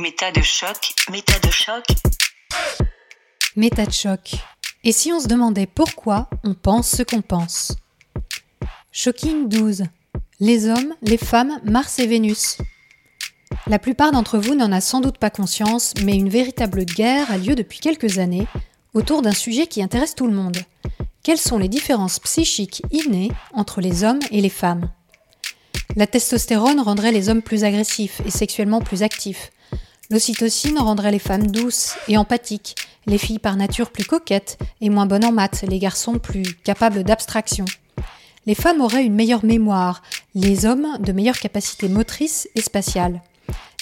Méta de choc, méta de choc. Méta de choc. Et si on se demandait pourquoi on pense ce qu'on pense? Shocking 12. Les hommes, les femmes, Mars et Vénus. La plupart d'entre vous n'en a sans doute pas conscience, mais une véritable guerre a lieu depuis quelques années autour d'un sujet qui intéresse tout le monde. Quelles sont les différences psychiques innées entre les hommes et les femmes? La testostérone rendrait les hommes plus agressifs et sexuellement plus actifs. L'ocytocine rendrait les femmes douces et empathiques, les filles par nature plus coquettes et moins bonnes en maths, les garçons plus capables d'abstraction. Les femmes auraient une meilleure mémoire, les hommes de meilleures capacités motrices et spatiales.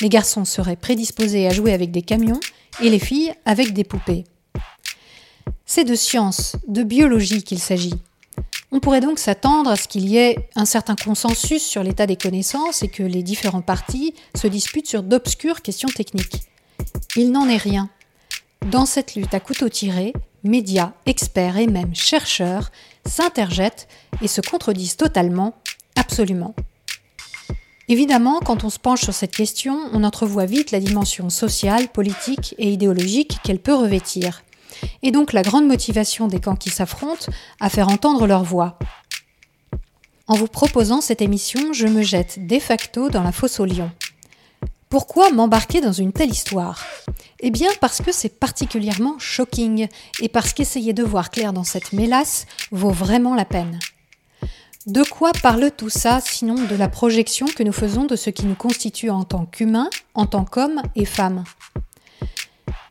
Les garçons seraient prédisposés à jouer avec des camions et les filles avec des poupées. C'est de science, de biologie qu'il s'agit. On pourrait donc s'attendre à ce qu'il y ait un certain consensus sur l'état des connaissances et que les différents partis se disputent sur d'obscures questions techniques. Il n'en est rien. Dans cette lutte à couteau tiré, médias, experts et même chercheurs s'interjettent et se contredisent totalement, absolument. Évidemment, quand on se penche sur cette question, on entrevoit vite la dimension sociale, politique et idéologique qu'elle peut revêtir et donc la grande motivation des camps qui s'affrontent à faire entendre leur voix. En vous proposant cette émission, je me jette de facto dans la fosse au lion. Pourquoi m'embarquer dans une telle histoire? Eh bien parce que c'est particulièrement shocking et parce qu'essayer de voir clair dans cette mélasse vaut vraiment la peine. De quoi parle tout ça sinon de la projection que nous faisons de ce qui nous constitue en tant qu'humains, en tant qu'hommes et femmes?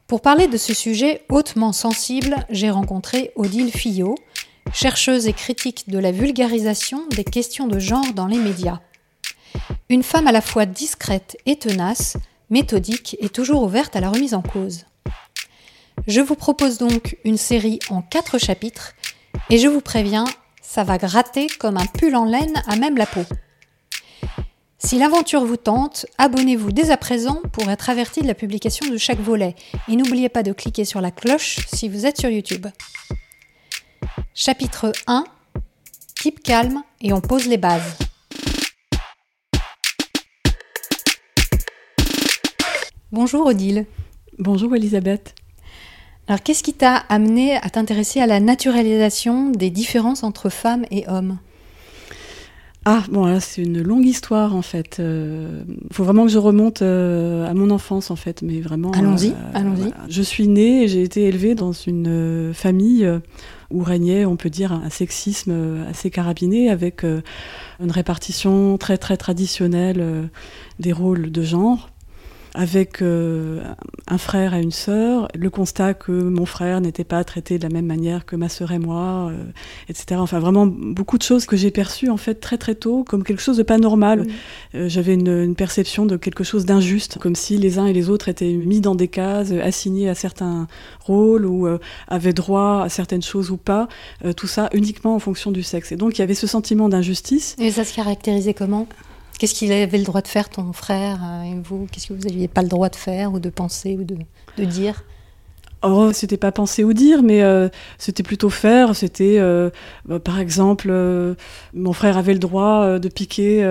Pour parler de ce sujet hautement sensible, j'ai rencontré Odile Fillot, chercheuse et critique de la vulgarisation des questions de genre dans les médias. Une femme à la fois discrète et tenace, méthodique et toujours ouverte à la remise en cause. Je vous propose donc une série en quatre chapitres et je vous préviens, ça va gratter comme un pull en laine à même la peau. Si l'aventure vous tente, abonnez-vous dès à présent pour être averti de la publication de chaque volet. Et n'oubliez pas de cliquer sur la cloche si vous êtes sur YouTube. Chapitre 1 Keep calme et on pose les bases. Bonjour Odile. Bonjour Elisabeth. Alors qu'est-ce qui t'a amené à t'intéresser à la naturalisation des différences entre femmes et hommes? Ah, bon, là, c'est une longue histoire, en fait. Il euh, faut vraiment que je remonte euh, à mon enfance, en fait, mais vraiment... Allons-y, euh, allons-y. Je suis née et j'ai été élevée dans une famille où régnait, on peut dire, un sexisme assez carabiné, avec une répartition très, très traditionnelle des rôles de genre avec euh, un frère et une sœur, le constat que mon frère n'était pas traité de la même manière que ma sœur et moi, euh, etc. Enfin, vraiment beaucoup de choses que j'ai perçues en fait très très tôt comme quelque chose de pas normal. Euh, j'avais une, perception de quelque chose d'injuste, comme si les uns et les autres étaient mis dans des cases, assignés à certains rôles ou avaient droit à certaines choses ou pas. tout ça uniquement en fonction du sexe. Et donc il y avait ce sentiment d'injustice. Et ça se caractérisait comment? Qu'est-ce qu'il avait le droit de faire, ton frère euh, et vous? Qu'est-ce que vous n'aviez pas le droit de faire ou de penser ou de, de dire? Oh, c'était pas penser ou dire, mais euh, c'était plutôt faire. C'était, euh, bah, par exemple, euh, mon frère avait le droit de piquer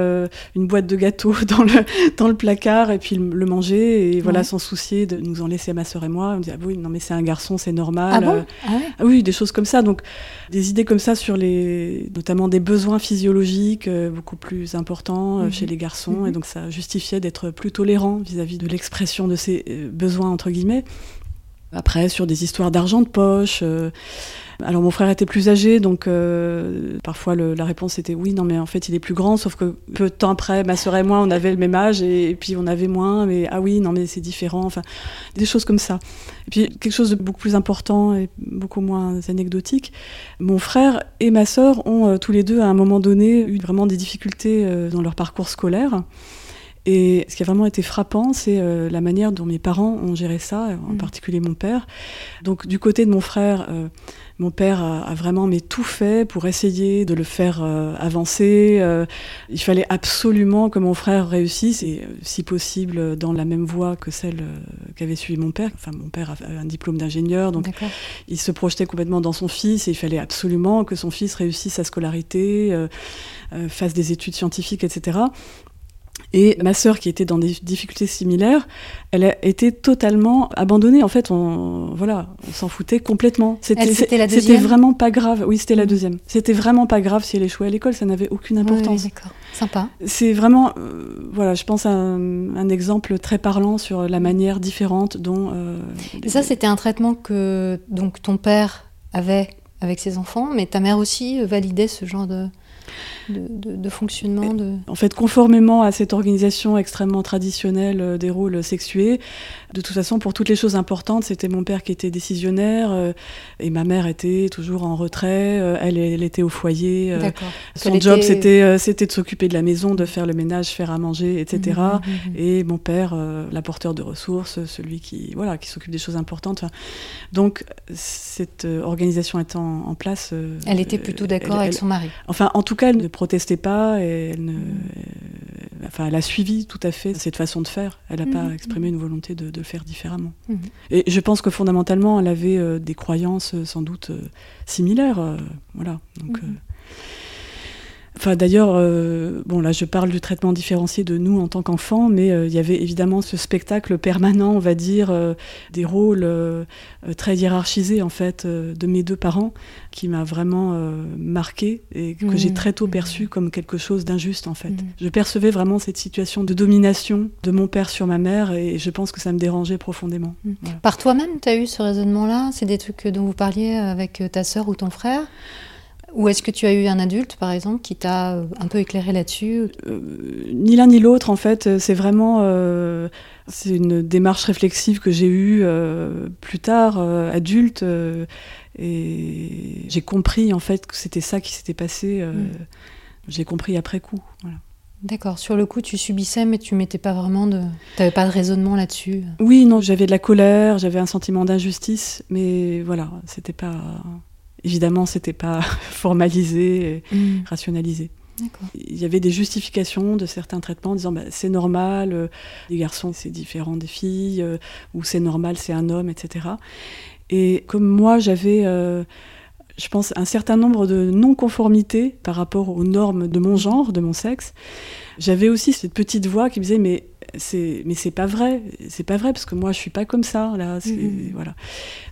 une boîte de gâteaux dans le, dans le placard et puis le, manger, et voilà, sans soucier de nous en laisser à ma soeur et moi. On dit, ah oui, non, mais c'est un garçon, c'est normal. Ah bon? ah, ah oui, des choses comme ça. Donc, des idées comme ça sur les, notamment des besoins physiologiques beaucoup plus importants mhm. chez les garçons, mhm. et donc ça justifiait d'être plus tolérant vis-à-vis de l'expression de ces besoins, entre guillemets. Après, sur des histoires d'argent de poche. Euh, alors mon frère était plus âgé, donc euh, parfois la réponse était oui, non mais en fait il est plus grand, sauf que peu de temps après, ma soeur et moi, on avait le même âge et, puis on avait moins, mais ah oui, non mais c'est différent, enfin des choses comme ça. Et puis quelque chose de beaucoup plus important et beaucoup moins anecdotique, mon frère et ma soeur ont euh, tous les deux à un moment donné eu vraiment des difficultés dans leur parcours scolaire. Et ce qui a vraiment été frappant, c'est euh, la manière dont mes parents ont géré ça, en mm. particulier mon père. Donc du côté de mon frère, euh, mon père a, vraiment mais tout fait pour essayer de le faire euh, avancer. il fallait absolument que mon frère réussisse, et si possible dans la même voie que celle qu'avait suivi mon père. Enfin, mon père a un diplôme d'ingénieur, donc il se projetait complètement dans son fils, et il fallait absolument que son fils réussisse sa scolarité, fasse des études scientifiques, etc. Et ma sœur, qui était dans des difficultés similaires, elle a été totalement abandonnée. En fait, on, voilà, on s'en foutait complètement. C'était vraiment pas grave. Oui, c'était la mmh. deuxième. C'était vraiment pas grave si elle échouait à l'école, ça n'avait aucune importance. Oui, d'accord. Sympa. C'est vraiment, euh, voilà, je pense un, un, exemple très parlant sur la manière différente dont. Euh, Et ça, c'était un traitement que donc ton père avait avec ses enfants, mais ta mère aussi validait ce genre de de, fonctionnement de... En fait, conformément à cette organisation extrêmement traditionnelle euh, des rôles sexués, de toute façon, pour toutes les choses importantes, c'était mon père qui était décisionnaire euh, et ma mère était toujours en retrait. Euh, elle, elle, était au foyer. son job, c'était c'était de s'occuper de la maison, de faire le ménage, faire à manger, etc. Mmh, mmh, mmh, et mon père, l'apporteur de ressources, celui qui voilà qui s'occupe des choses importantes. Donc, cette organisation étant en place... elle était plutôt d'accord avec son mari. Enfin, en tout cas, elle ne protestait pas et elle, ne, enfin, elle a suivi tout à fait cette façon de faire. Elle n'a pas mhm. exprimé une volonté de, le faire différemment. Mhm. Et je pense que fondamentalement, elle avait euh, des croyances euh, sans doute euh, similaires. voilà. Donc, mhm. Enfin, d'ailleurs, euh, bon, là, je parle du traitement différencié de nous en tant qu'enfants, mais euh, il y avait évidemment ce spectacle permanent, on va dire, euh, des rôles très hiérarchisés, en fait, de mes deux parents, qui m'a vraiment marqué et que j'ai mmh. très tôt perçu comme quelque chose d'injuste, en fait. Mmh. Je percevais vraiment cette situation de domination de mon père sur ma mère et je pense que ça me dérangeait profondément. Mmh. Par toi-même, tu as eu ce raisonnement-là? C'est des trucs dont vous parliez avec ta sœur ou ton frère? Ou est-ce que tu as eu un adulte, par exemple, qui t'a euh, un peu éclairé là-dessus euh, Ni l'un ni l'autre, en fait. C'est vraiment euh, c'est une démarche réflexive que j'ai eue plus tard, adulte. et j'ai compris, en fait, que c'était ça qui s'était passé. Mm. J'ai compris après coup. D'accord. Sur le coup, tu subissais, mais tu mettais pas vraiment de. T'avais pas de raisonnement là-dessus. Oui, non, j'avais de la colère, j'avais un sentiment d'injustice, mais voilà, c'était pas évidemment, c'était pas formalisé et mm. rationalisé. Il y avait des justifications de certains traitements en disant bah, c'est normal, euh, les garçons c'est différent des filles, euh, ou c'est normal, c'est un homme, etc. Et comme moi j'avais, euh, je pense, un certain nombre de non-conformités par rapport aux normes de mon genre, de mon sexe, j'avais aussi cette petite voix qui me disait mais c'est mais c'est pas vrai, c'est pas vrai parce que moi je suis pas comme ça là, mm-hmm. voilà.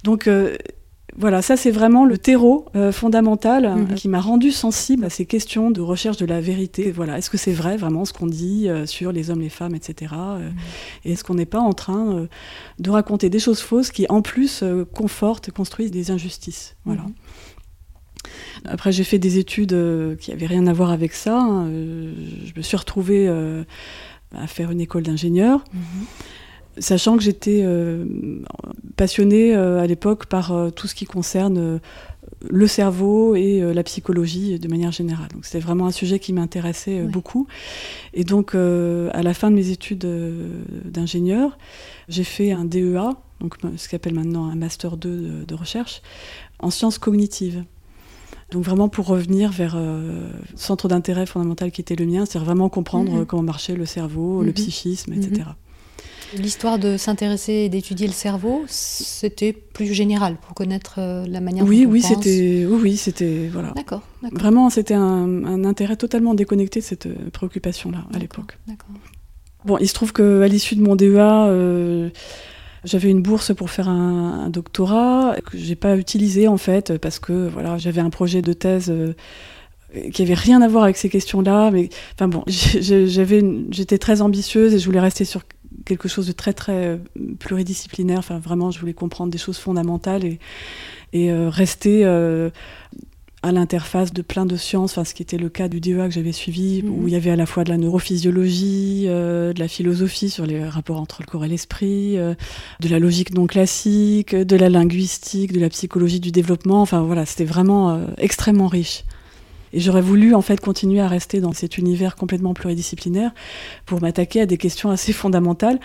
Donc voilà, ça c'est vraiment le terreau euh, fondamental euh, mhm. qui m'a rendu sensible à ces questions de recherche de la vérité. Voilà, est-ce que c'est vrai vraiment ce qu'on dit euh, sur les hommes, les femmes, etc. Mhm. Et est-ce qu'on n'est pas en train de raconter des choses fausses qui en plus confortent, construisent des injustices? Voilà. Mhm. Après, j'ai fait des études qui n'avaient rien à voir avec ça. Hein. je me suis retrouvée à faire une école d'ingénieur sachant que j'étais euh, passionnée euh, à l'époque par euh, tout ce qui concerne le cerveau et la psychologie de manière générale. Donc c'était vraiment un sujet qui m'intéressait beaucoup. Et donc à la fin de mes études d'ingénieur, j'ai fait un DEA, donc ce qu'on appelle maintenant un master 2 de, recherche, en sciences cognitives. Donc vraiment pour revenir vers le centre d'intérêt fondamental qui était le mien, c'est vraiment comprendre mm-hmm. comment marchait le cerveau, le mm-hmm. psychisme, etc. L'histoire de s'intéresser et d'étudier le cerveau, c'était plus général pour connaître euh, la manière oui, dont oui, c'était, Oui, oui, c'était voilà. D'accord. Vraiment, c'était un, intérêt totalement déconnecté de cette euh, préoccupation-là à l'époque. Bon, il se trouve qu'à l'issue de mon DEA, euh, j'avais une bourse pour faire un, doctorat que j'ai pas utilisé en fait parce que voilà, j'avais un projet de thèse. qui avait rien à voir avec ces questions-là, mais enfin bon, j'avais, j'étais très ambitieuse et je voulais rester sur quelque chose de très très euh, pluridisciplinaire. Enfin, vraiment, je voulais comprendre des choses fondamentales et, et euh, rester euh, à l'interface de plein de sciences, enfin, ce qui était le cas du DEA que j'avais suivi, où mhm. il y avait à la fois de la neurophysiologie, de la philosophie sur les rapports entre le corps et l'esprit, de la logique non classique, de la linguistique, de la psychologie du développement. Enfin voilà, c'était vraiment extrêmement riche. Et j'aurais voulu en fait continuer à rester dans cet univers complètement pluridisciplinaire pour m'attaquer à des questions assez fondamentales.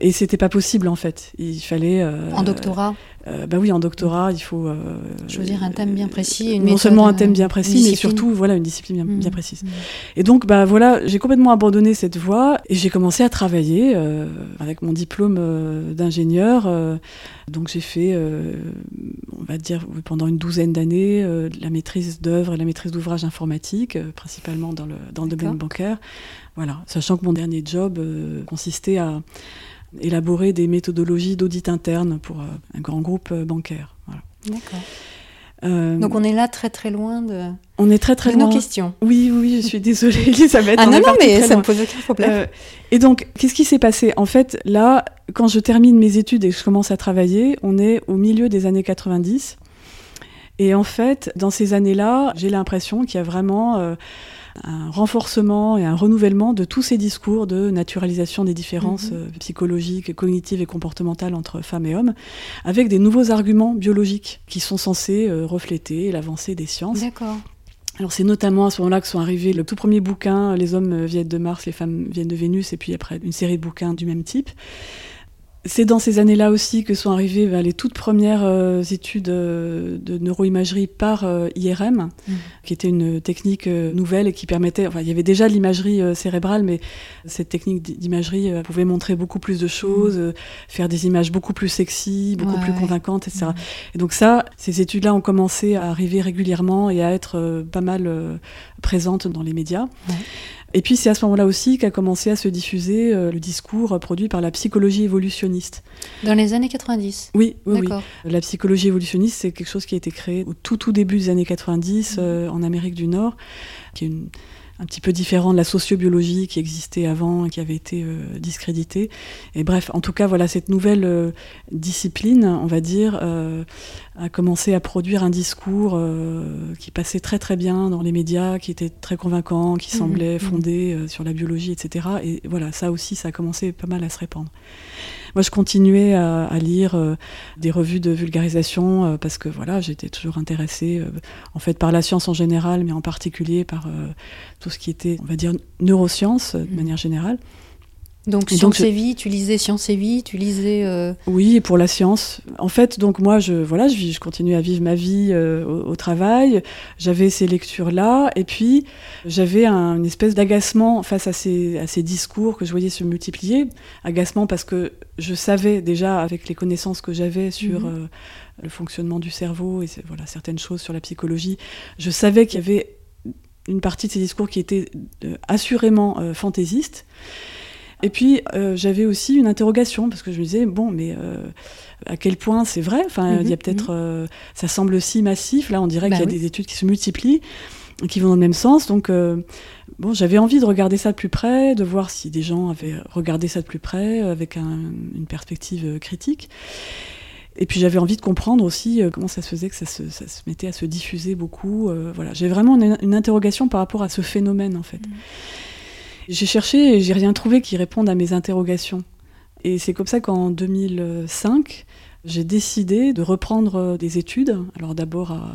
Et c'était pas possible en fait. Il fallait. Euh, en doctorat euh, bah oui, en doctorat, il faut euh, choisir un thème bien précis, une non seulement un thème bien précis, mais surtout voilà une discipline bien, mmh. précise. Mmh. Et donc bah voilà, j'ai complètement abandonné cette voie et j'ai commencé à travailler avec mon diplôme d'ingénieur. donc j'ai fait, on va dire pendant une douzaine d'années, la maîtrise d'œuvre et la maîtrise d'ouvrage informatique, principalement dans le dans le domaine bancaire Voilà, sachant que mon dernier job consistait à élaborer des méthodologies d'audit interne pour un grand groupe bancaire. D'accord. Euh, Donc on est là très très loin de. On est très très loin. nos questions. Oui, oui, je suis désolée, Elisabeth. ah non, non, mais ça me pose aucun problème. Euh, et donc, qu'est-ce qui s'est passé? En fait, là, quand je termine mes études et que je commence à travailler, on est au milieu des années 90. Et en fait, dans ces années-là, j'ai l'impression qu'il y a vraiment. Euh, un renforcement et un renouvellement de tous ces discours de naturalisation des différences mhm. euh, psychologiques, cognitives et comportementales entre femmes et hommes, avec des nouveaux arguments biologiques qui sont censés euh, refléter l'avancée des sciences. D'accord. Alors c'est notamment à ce moment-là que sont arrivés le tout premier bouquin, Les hommes viennent de Mars, les femmes viennent de Vénus, et puis après une série de bouquins du même type. C'est dans ces années-là aussi que sont arrivées ben, les toutes premières euh, études euh, de neuroimagerie par euh, IRM, mmh. qui était une technique nouvelle et qui permettait. Enfin, il y avait déjà de l'imagerie cérébrale, mais cette technique d'imagerie pouvait montrer beaucoup plus de choses, mmh. faire des images beaucoup plus sexy, beaucoup plus convaincantes, etc. Mmh. Et donc ça, ces études-là ont commencé à arriver régulièrement et à être pas mal présentes dans les médias. Et puis c'est à ce moment-là aussi qu'a commencé à se diffuser euh, le discours produit par la psychologie évolutionniste. Dans les années 90 Oui, oui, oui. La psychologie évolutionniste, c'est quelque chose qui a été créé au tout tout début des années 90 mmh. euh, en Amérique du Nord, qui est une un petit peu différent de la sociobiologie qui existait avant et qui avait été euh, discréditée. Et bref, en tout cas, voilà, cette nouvelle euh, discipline, on va dire, euh, a commencé à produire un discours qui passait très très bien dans les médias, qui était très convaincant, qui mmh, semblait mmh. fondé sur la biologie, etc. Et voilà, ça aussi, ça a commencé pas mal à se répandre. Moi, je continuais à, lire euh, des revues de vulgarisation euh, parce que voilà, j'étais toujours intéressée euh, en fait par la science en général, mais en particulier par tout ce qui était, on va dire, neurosciences de mmh. manière générale. Donc Science et Vie, tu lisais Science et Vie, tu lisais... Euh, oui, et pour la science. En fait, donc moi, je, voilà, je, je continue à vivre ma vie euh, au, travail. J'avais ces lectures-là, et puis j'avais un, une espèce d'agacement face à ces, à ces discours que je voyais se multiplier. Agacement parce que je savais déjà, avec les connaissances que j'avais sur... Mhm. Euh, le fonctionnement du cerveau et voilà certaines choses sur la psychologie, je savais qu'il y avait une partie de ces discours qui était assurément fantaisistes et puis, euh, j'avais aussi une interrogation, parce que je me disais, bon, mais euh, à quel point c'est vrai? Enfin, il y a mhm, peut-être. Mhm. Euh, ça semble si massif. Là, on dirait qu'il y a bah des études qui se multiplient, qui vont dans le même sens. Donc, bon, j'avais envie de regarder ça de plus près, de voir si des gens avaient regardé ça de plus près, avec une perspective critique. Et puis j'avais envie de comprendre aussi comment ça se faisait que ça se, mettait à se diffuser beaucoup. voilà, j'ai vraiment une, interrogation par rapport à ce phénomène en fait. Mhm. J'ai cherché et j'ai rien trouvé qui réponde à mes interrogations. Et c'est comme ça qu'en 2005, j'ai décidé de reprendre des études. Alors d'abord à,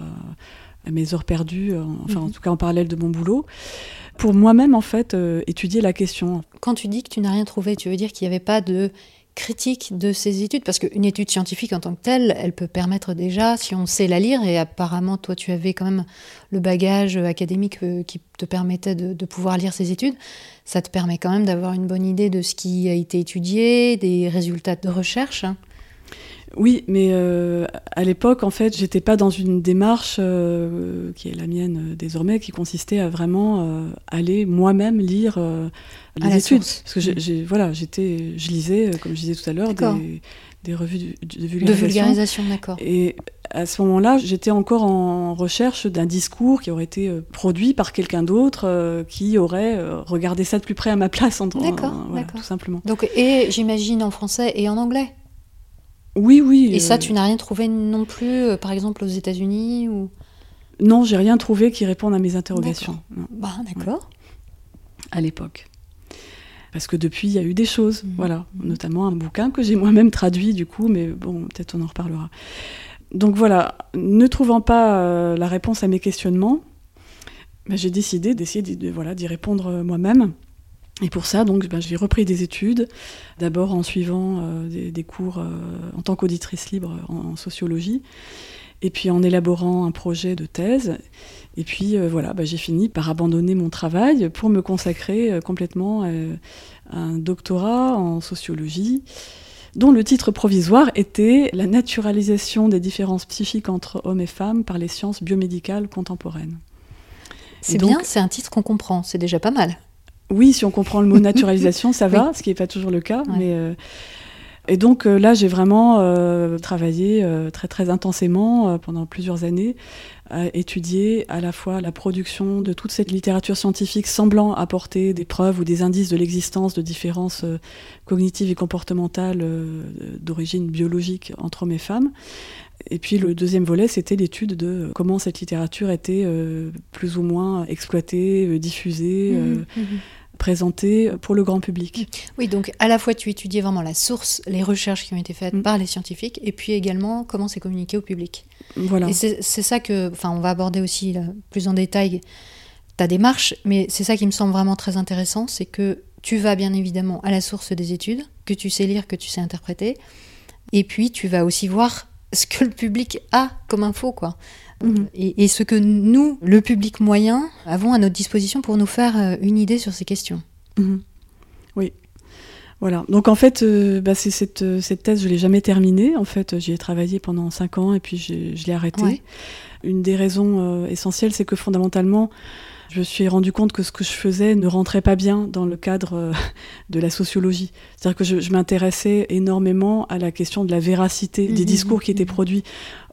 mes heures perdues, enfin en mhm. tout cas en parallèle de mon boulot, pour moi-même en fait euh, étudier la question. Quand tu dis que tu n'as rien trouvé, tu veux dire qu'il n'y avait pas de critique de ces études Parce qu'une étude scientifique en tant que telle, elle peut permettre déjà, si on sait la lire, et apparemment toi tu avais quand même le bagage académique euh, qui te permettait de, pouvoir lire ces études, ça te permet quand même d'avoir une bonne idée de ce qui a été étudié, des résultats de recherche. Oui, mais euh, à l'époque, en fait, j'étais pas dans une démarche euh, qui est la mienne désormais, qui consistait à vraiment aller moi-même lire les études. Parce que j'ai, mm. voilà, j'étais, je lisais, euh, comme je disais tout à l'heure, des, des, revues de, vulgarisation. De vulgarisation, d'accord. Et à ce moment-là, j'étais encore en recherche d'un discours qui aurait été euh, produit par quelqu'un d'autre euh, qui aurait regardé ça de plus près à ma place, en, d'accord, voilà, tout simplement. Donc, et j'imagine en français et en anglais. Oui, oui. Et ça, tu n'as rien trouvé non plus, par exemple aux États-Unis ou? Non, j'ai rien trouvé qui réponde à mes interrogations. D'accord. Bah, d'accord. À l'époque parce que depuis, il y a eu des choses, mmh. voilà, notamment un bouquin que j'ai moi-même traduit du coup, mais bon, peut-être on en reparlera. Donc voilà, ne trouvant pas euh, la réponse à mes questionnements, ben, j'ai décidé d'essayer d'y voilà, répondre euh, moi-même. Et pour ça, donc, ben, j'ai repris des études, d'abord en suivant euh, des, cours en tant qu'auditrice libre en, sociologie, et puis en élaborant un projet de thèse. Et puis euh, voilà, bah, j'ai fini par abandonner mon travail pour me consacrer euh, complètement euh, à un doctorat en sociologie dont le titre provisoire était La naturalisation des différences psychiques entre hommes et femmes par les sciences biomédicales contemporaines. C'est bien, c'est un titre qu'on comprend, c'est déjà pas mal. Oui, si on comprend le mot naturalisation, ça va, ce qui n'est pas toujours le cas. Mais, euh, Et donc euh, là, j'ai vraiment euh, travaillé très très intensément pendant plusieurs années à étudier à la fois la production de toute cette littérature scientifique semblant apporter des preuves ou des indices de l'existence de différences cognitives et comportementales d'origine biologique entre hommes et femmes, et puis le deuxième volet, c'était l'étude de comment cette littérature était euh, plus ou moins exploitée, diffusée. Mhm, euh, mhm. Présentée pour le grand public. Oui, donc à la fois tu étudiais vraiment la source, les recherches qui ont été faites mm. par les scientifiques, et puis également comment c'est communiqué au public. Voilà. Et c'est ça que, enfin, on va aborder aussi plus en détail ta démarche, mais c'est ça qui me semble vraiment très intéressant, c'est que tu vas bien évidemment à la source des études, que tu sais lire, que tu sais interpréter, et puis tu vas aussi voir ce que le public a comme info, quoi. Mhm. Et, ce que nous, le public moyen, avons à notre disposition pour nous faire euh, une idée sur ces questions. Mhm. Oui. Voilà. Donc en fait, euh, bah, c'est cette, euh, cette, thèse, je l'ai jamais terminée. En fait, j'y ai travaillé pendant cinq ans et puis je l'ai arrêtée. Une des raisons essentielles, c'est que fondamentalement, je me suis rendu compte que ce que je faisais ne rentrait pas bien dans le cadre euh, de la sociologie. C'est-à-dire que je, m'intéressais énormément à la question de la véracité des mmh, discours qui étaient mmh. produits.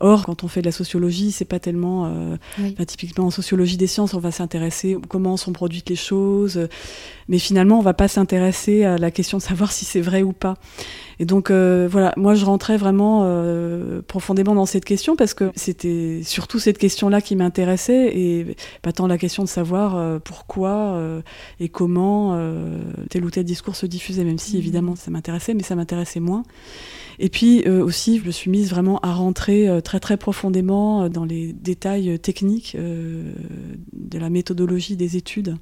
Or, quand on fait de la sociologie, c'est pas tellement. Euh, typiquement en sociologie des sciences, on va s'intéresser à comment sont produites les choses, mais finalement, on va pas s'intéresser à la question de savoir si c'est vrai ou pas. Et donc euh, voilà, moi je rentrais vraiment euh, profondément dans cette question parce que c'était surtout cette question-là qui m'intéressait et pas tant la question de savoir euh, pourquoi et comment tel ou tel discours se diffusait, même si mmh. évidemment ça m'intéressait, mais ça m'intéressait moins. Et puis aussi, je me suis mise vraiment à rentrer très très profondément dans les détails techniques de la méthodologie des études.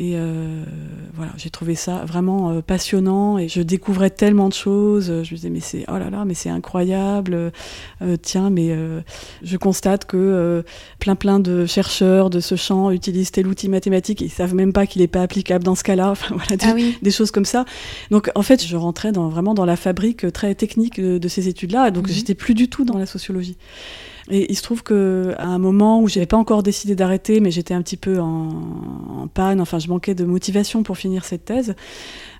Et euh, voilà, j'ai trouvé ça vraiment euh, passionnant et je découvrais tellement de choses. Je me disais, mais c'est, oh là là, mais c'est incroyable. Euh, tiens, mais je constate que plein plein de chercheurs de ce champ utilisent tel outil mathématique ils savent même pas qu'il n'est pas applicable dans ce cas-là. Enfin voilà, des, ah des, choses comme ça. Donc en fait, je rentrais dans, vraiment dans la fabrique très technique de, ces études-là. Donc mhm. j'étais plus du tout dans la sociologie. Et il se trouve que à un moment où j'avais pas encore décidé d'arrêter, mais j'étais un petit peu en, panne, enfin je manquais de motivation pour finir cette thèse,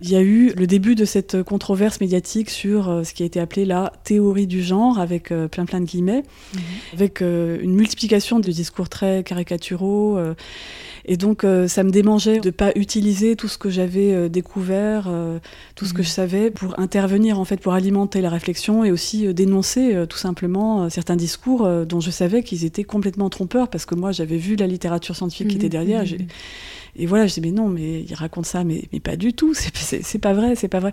il y a eu le début de cette controverse médiatique sur euh, ce qui a été appelé la théorie du genre, avec euh, plein plein de guillemets, mhm. avec euh, une multiplication de discours très caricaturaux. Et donc, ça me démangeait de ne pas utiliser tout ce que j'avais découvert, tout ce que mhm. je savais, pour intervenir, en fait, pour alimenter la réflexion et aussi dénoncer tout simplement certains discours dont je savais qu'ils étaient complètement trompeurs, parce que moi, j'avais vu la littérature scientifique qui était mhm. derrière. Mhm. Et voilà, je dis mais non, mais il raconte ça, mais, mais pas du tout, c'est pas vrai, c'est pas vrai.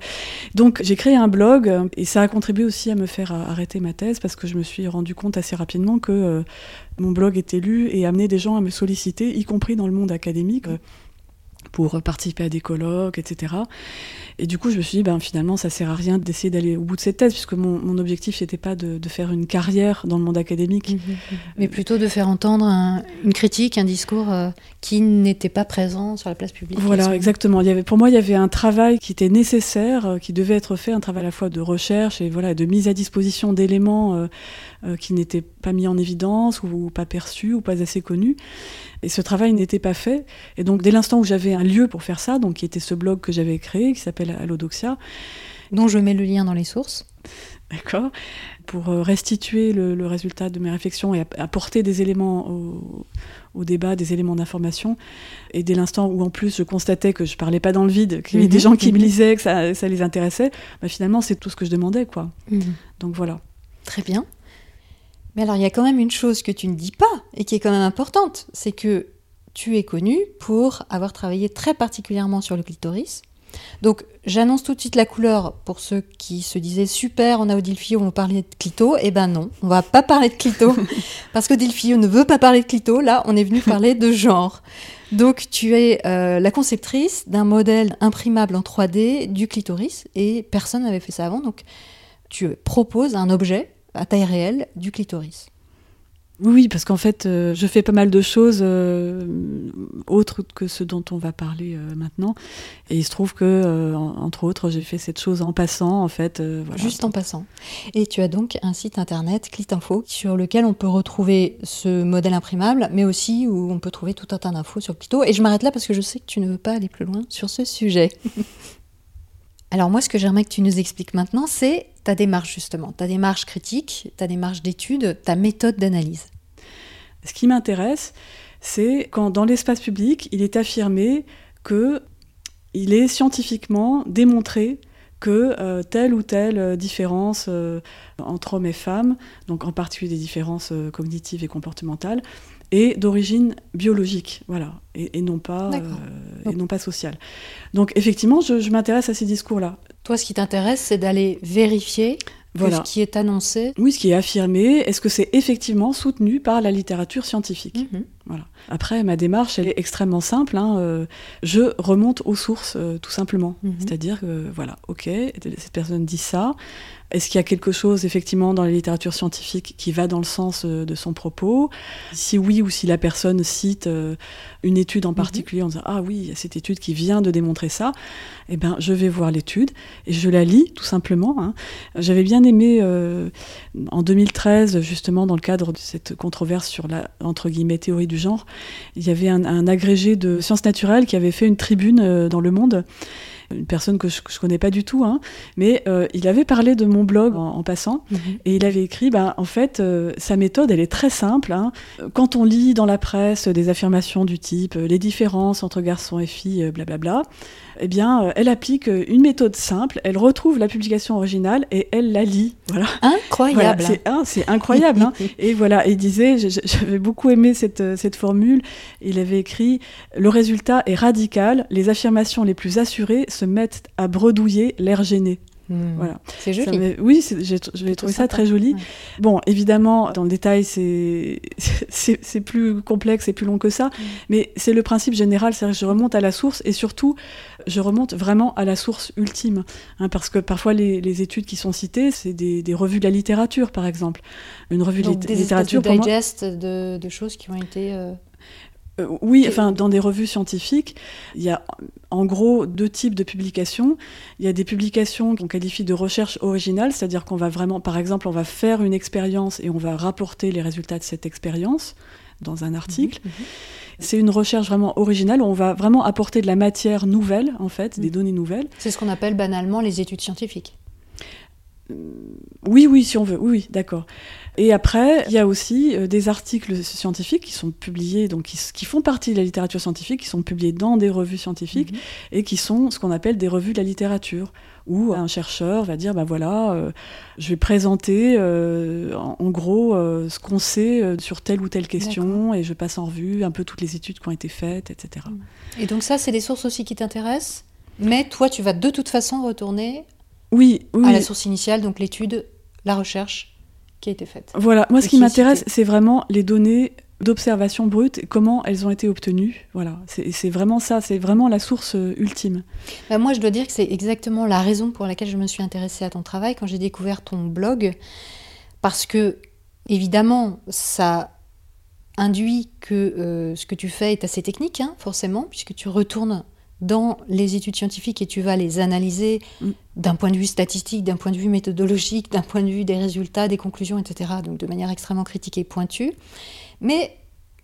Donc j'ai créé un blog et ça a contribué aussi à me faire arrêter ma thèse parce que je me suis rendu compte assez rapidement que euh, mon blog était lu et amenait des gens à me solliciter, y compris dans le monde académique pour participer à des colloques, etc. Et du coup, je me suis dit, ben, finalement, ça sert à rien d'essayer d'aller au bout de cette thèse, puisque mon, mon objectif n'était pas de, de, faire une carrière dans le monde académique. Mhm, mhm. Mais plutôt de faire entendre une critique, un discours euh, qui n'était pas présent sur la place publique. Voilà, exactement. Il y avait, pour moi, il y avait un travail qui était nécessaire, euh, qui devait être fait, un travail à la fois de recherche et voilà, de mise à disposition d'éléments euh, qui n'étaient pas mis en évidence ou, ou, pas perçus ou pas assez connus. Et ce travail n'était pas fait. Et donc, dès l'instant où j'avais un lieu pour faire ça, donc qui était ce blog que j'avais créé, qui s'appelle Allodoxia, dont je mets le lien dans les sources. D'accord. Pour euh, restituer le, résultat de mes réflexions et apporter des éléments au, débat, des éléments d'information. Et dès l'instant où en plus je constatais que je parlais pas dans le vide, qu'il y avait des mhm, gens qui me lisaient, que ça, ça les intéressait, bah finalement c'est tout ce que je demandais. quoi. Mhm. Donc voilà. Très bien. Mais alors, il y a quand même une chose que tu ne dis pas et qui est quand même importante, c'est que tu es connu pour avoir travaillé très particulièrement sur le clitoris. Donc, j'annonce tout de suite la couleur pour ceux qui se disaient super, on a Odilfio, on va parler de clito. Eh ben non, on va pas parler de clito parce que Odilfio ne veut pas parler de clito. Là, on est venu parler de genre. Donc, tu es euh, la conceptrice d'un modèle imprimable en 3D du clitoris et personne n'avait fait ça avant. Donc, tu proposes un objet à taille réelle du clitoris. Oui, parce qu'en fait, euh, je fais pas mal de choses euh, autres que ce dont on va parler euh, maintenant. Et il se trouve que, entre autres, j'ai fait cette chose en passant, en fait. Juste en passant. Et tu as donc un site internet, Clitinfo, sur lequel on peut retrouver ce modèle imprimable, mais aussi où on peut trouver tout un tas d'infos sur Clito. Et je m'arrête là parce que je sais que tu ne veux pas aller plus loin sur ce sujet. Alors moi, ce que j'aimerais que tu nous expliques maintenant, c'est ta démarche justement, ta démarche critique, ta démarche d'étude, ta méthode d'analyse. Ce qui m'intéresse, c'est quand dans l'espace public, il est affirmé que il est scientifiquement démontré que euh, telle ou telle euh, différence euh, entre hommes et femmes, donc en particulier des différences cognitives et comportementales, est d'origine biologique, voilà, et, non pas et non pas sociale. Donc effectivement, je m'intéresse à ces discours-là. Toi, ce qui t'intéresse, c'est d'aller vérifier voilà. ce qui est annoncé. Oui, ce qui est affirmé. Est-ce que c'est effectivement soutenu par la littérature scientifique mhm. Voilà. Après, ma démarche, elle est extrêmement simple. Hein, euh, je remonte aux sources, euh, tout simplement. Mhm. C'est-à-dire que, voilà, ok, cette personne dit ça. Est-ce qu'il y a quelque chose effectivement dans la littérature scientifique qui va dans le sens euh, de son propos? Si oui, ou si la personne cite euh, une étude en mhm. particulier en disant Ah oui, il y a cette étude qui vient de démontrer ça, eh ben, je vais voir l'étude et je la lis tout simplement. Hein. J'avais bien aimé euh, en 2013, justement, dans le cadre de cette controverse sur la entre guillemets théorie du genre, il y avait un, un agrégé de sciences naturelles qui avait fait une tribune dans Le Monde une personne que je, ne connais pas du tout, hein, mais euh, il avait parlé de mon blog en, passant mhm. et il avait écrit, bah, en fait, euh, sa méthode, elle est très simple. Hein. Quand on lit dans la presse des affirmations du type euh, les différences entre garçons et filles, blablabla, eh bien, elle applique une méthode simple, elle retrouve la publication originale et elle la lit. Voilà. Incroyable. c'est incroyable. hein. Et voilà, il disait, j'avais beaucoup aimé cette, cette formule, il avait écrit, le résultat est radical, les affirmations les plus assurées se mettent à bredouiller l'air gêné. Hmm. Voilà. C'est joli. oui, j'ai trouvé ça très joli. Bon, évidemment, dans le détail, c'est plus complexe et plus long que ça, hmm. mais c'est le principe général, c'est que je remonte à la source et surtout, je remonte vraiment à la source ultime. Hein, parce que parfois, les, études qui sont citées, c'est des, revues de la littérature, par exemple. Une revue de littérature. Des digest de, de, choses qui ont été. Euh, euh, oui, enfin, dans des revues scientifiques, il y a en gros deux types de publications. Il y a des publications qu'on qualifie de recherche originale, c'est-à-dire qu'on va vraiment, par exemple, on va faire une expérience et on va rapporter les résultats de cette expérience dans un article. Mhm, mhm. C'est une recherche vraiment originale où on va vraiment apporter de la matière nouvelle, en fait, des mhm. données nouvelles. C'est ce qu'on appelle banalement les études scientifiques. Euh, oui, oui, si on veut, oui, oui d'accord. Et après, il y a aussi euh, des articles scientifiques qui sont publiés, donc qui, font partie de la littérature scientifique, qui sont publiés dans des revues scientifiques mhm. et qui sont ce qu'on appelle des revues de la littérature, où un chercheur va dire, ben voilà, euh, je vais présenter euh, en, gros ce qu'on sait sur telle ou telle question et je passe en revue un peu toutes les études qui ont été faites, etc. Et donc ça, c'est des sources aussi qui t'intéressent, mais toi, tu vas de toute façon retourner oui, oui. à la source initiale, donc l'étude, la recherche qui a été faite. Voilà, moi ce qui, m'intéresse, c'est vraiment les données d'observation brute, comment elles ont été obtenues. Voilà, c'est vraiment ça, c'est vraiment la source euh, ultime. Bah, moi, je dois dire que c'est exactement la raison pour laquelle je me suis intéressée à ton travail quand j'ai découvert ton blog, parce que évidemment, ça induit que euh, ce que tu fais est assez technique, hein, forcément, puisque tu retournes dans les études scientifiques et tu vas les analyser mm. d'un point de vue statistique, d'un point de vue méthodologique, d'un point de vue des résultats, des conclusions, etc. Donc de manière extrêmement critique et pointue. Mais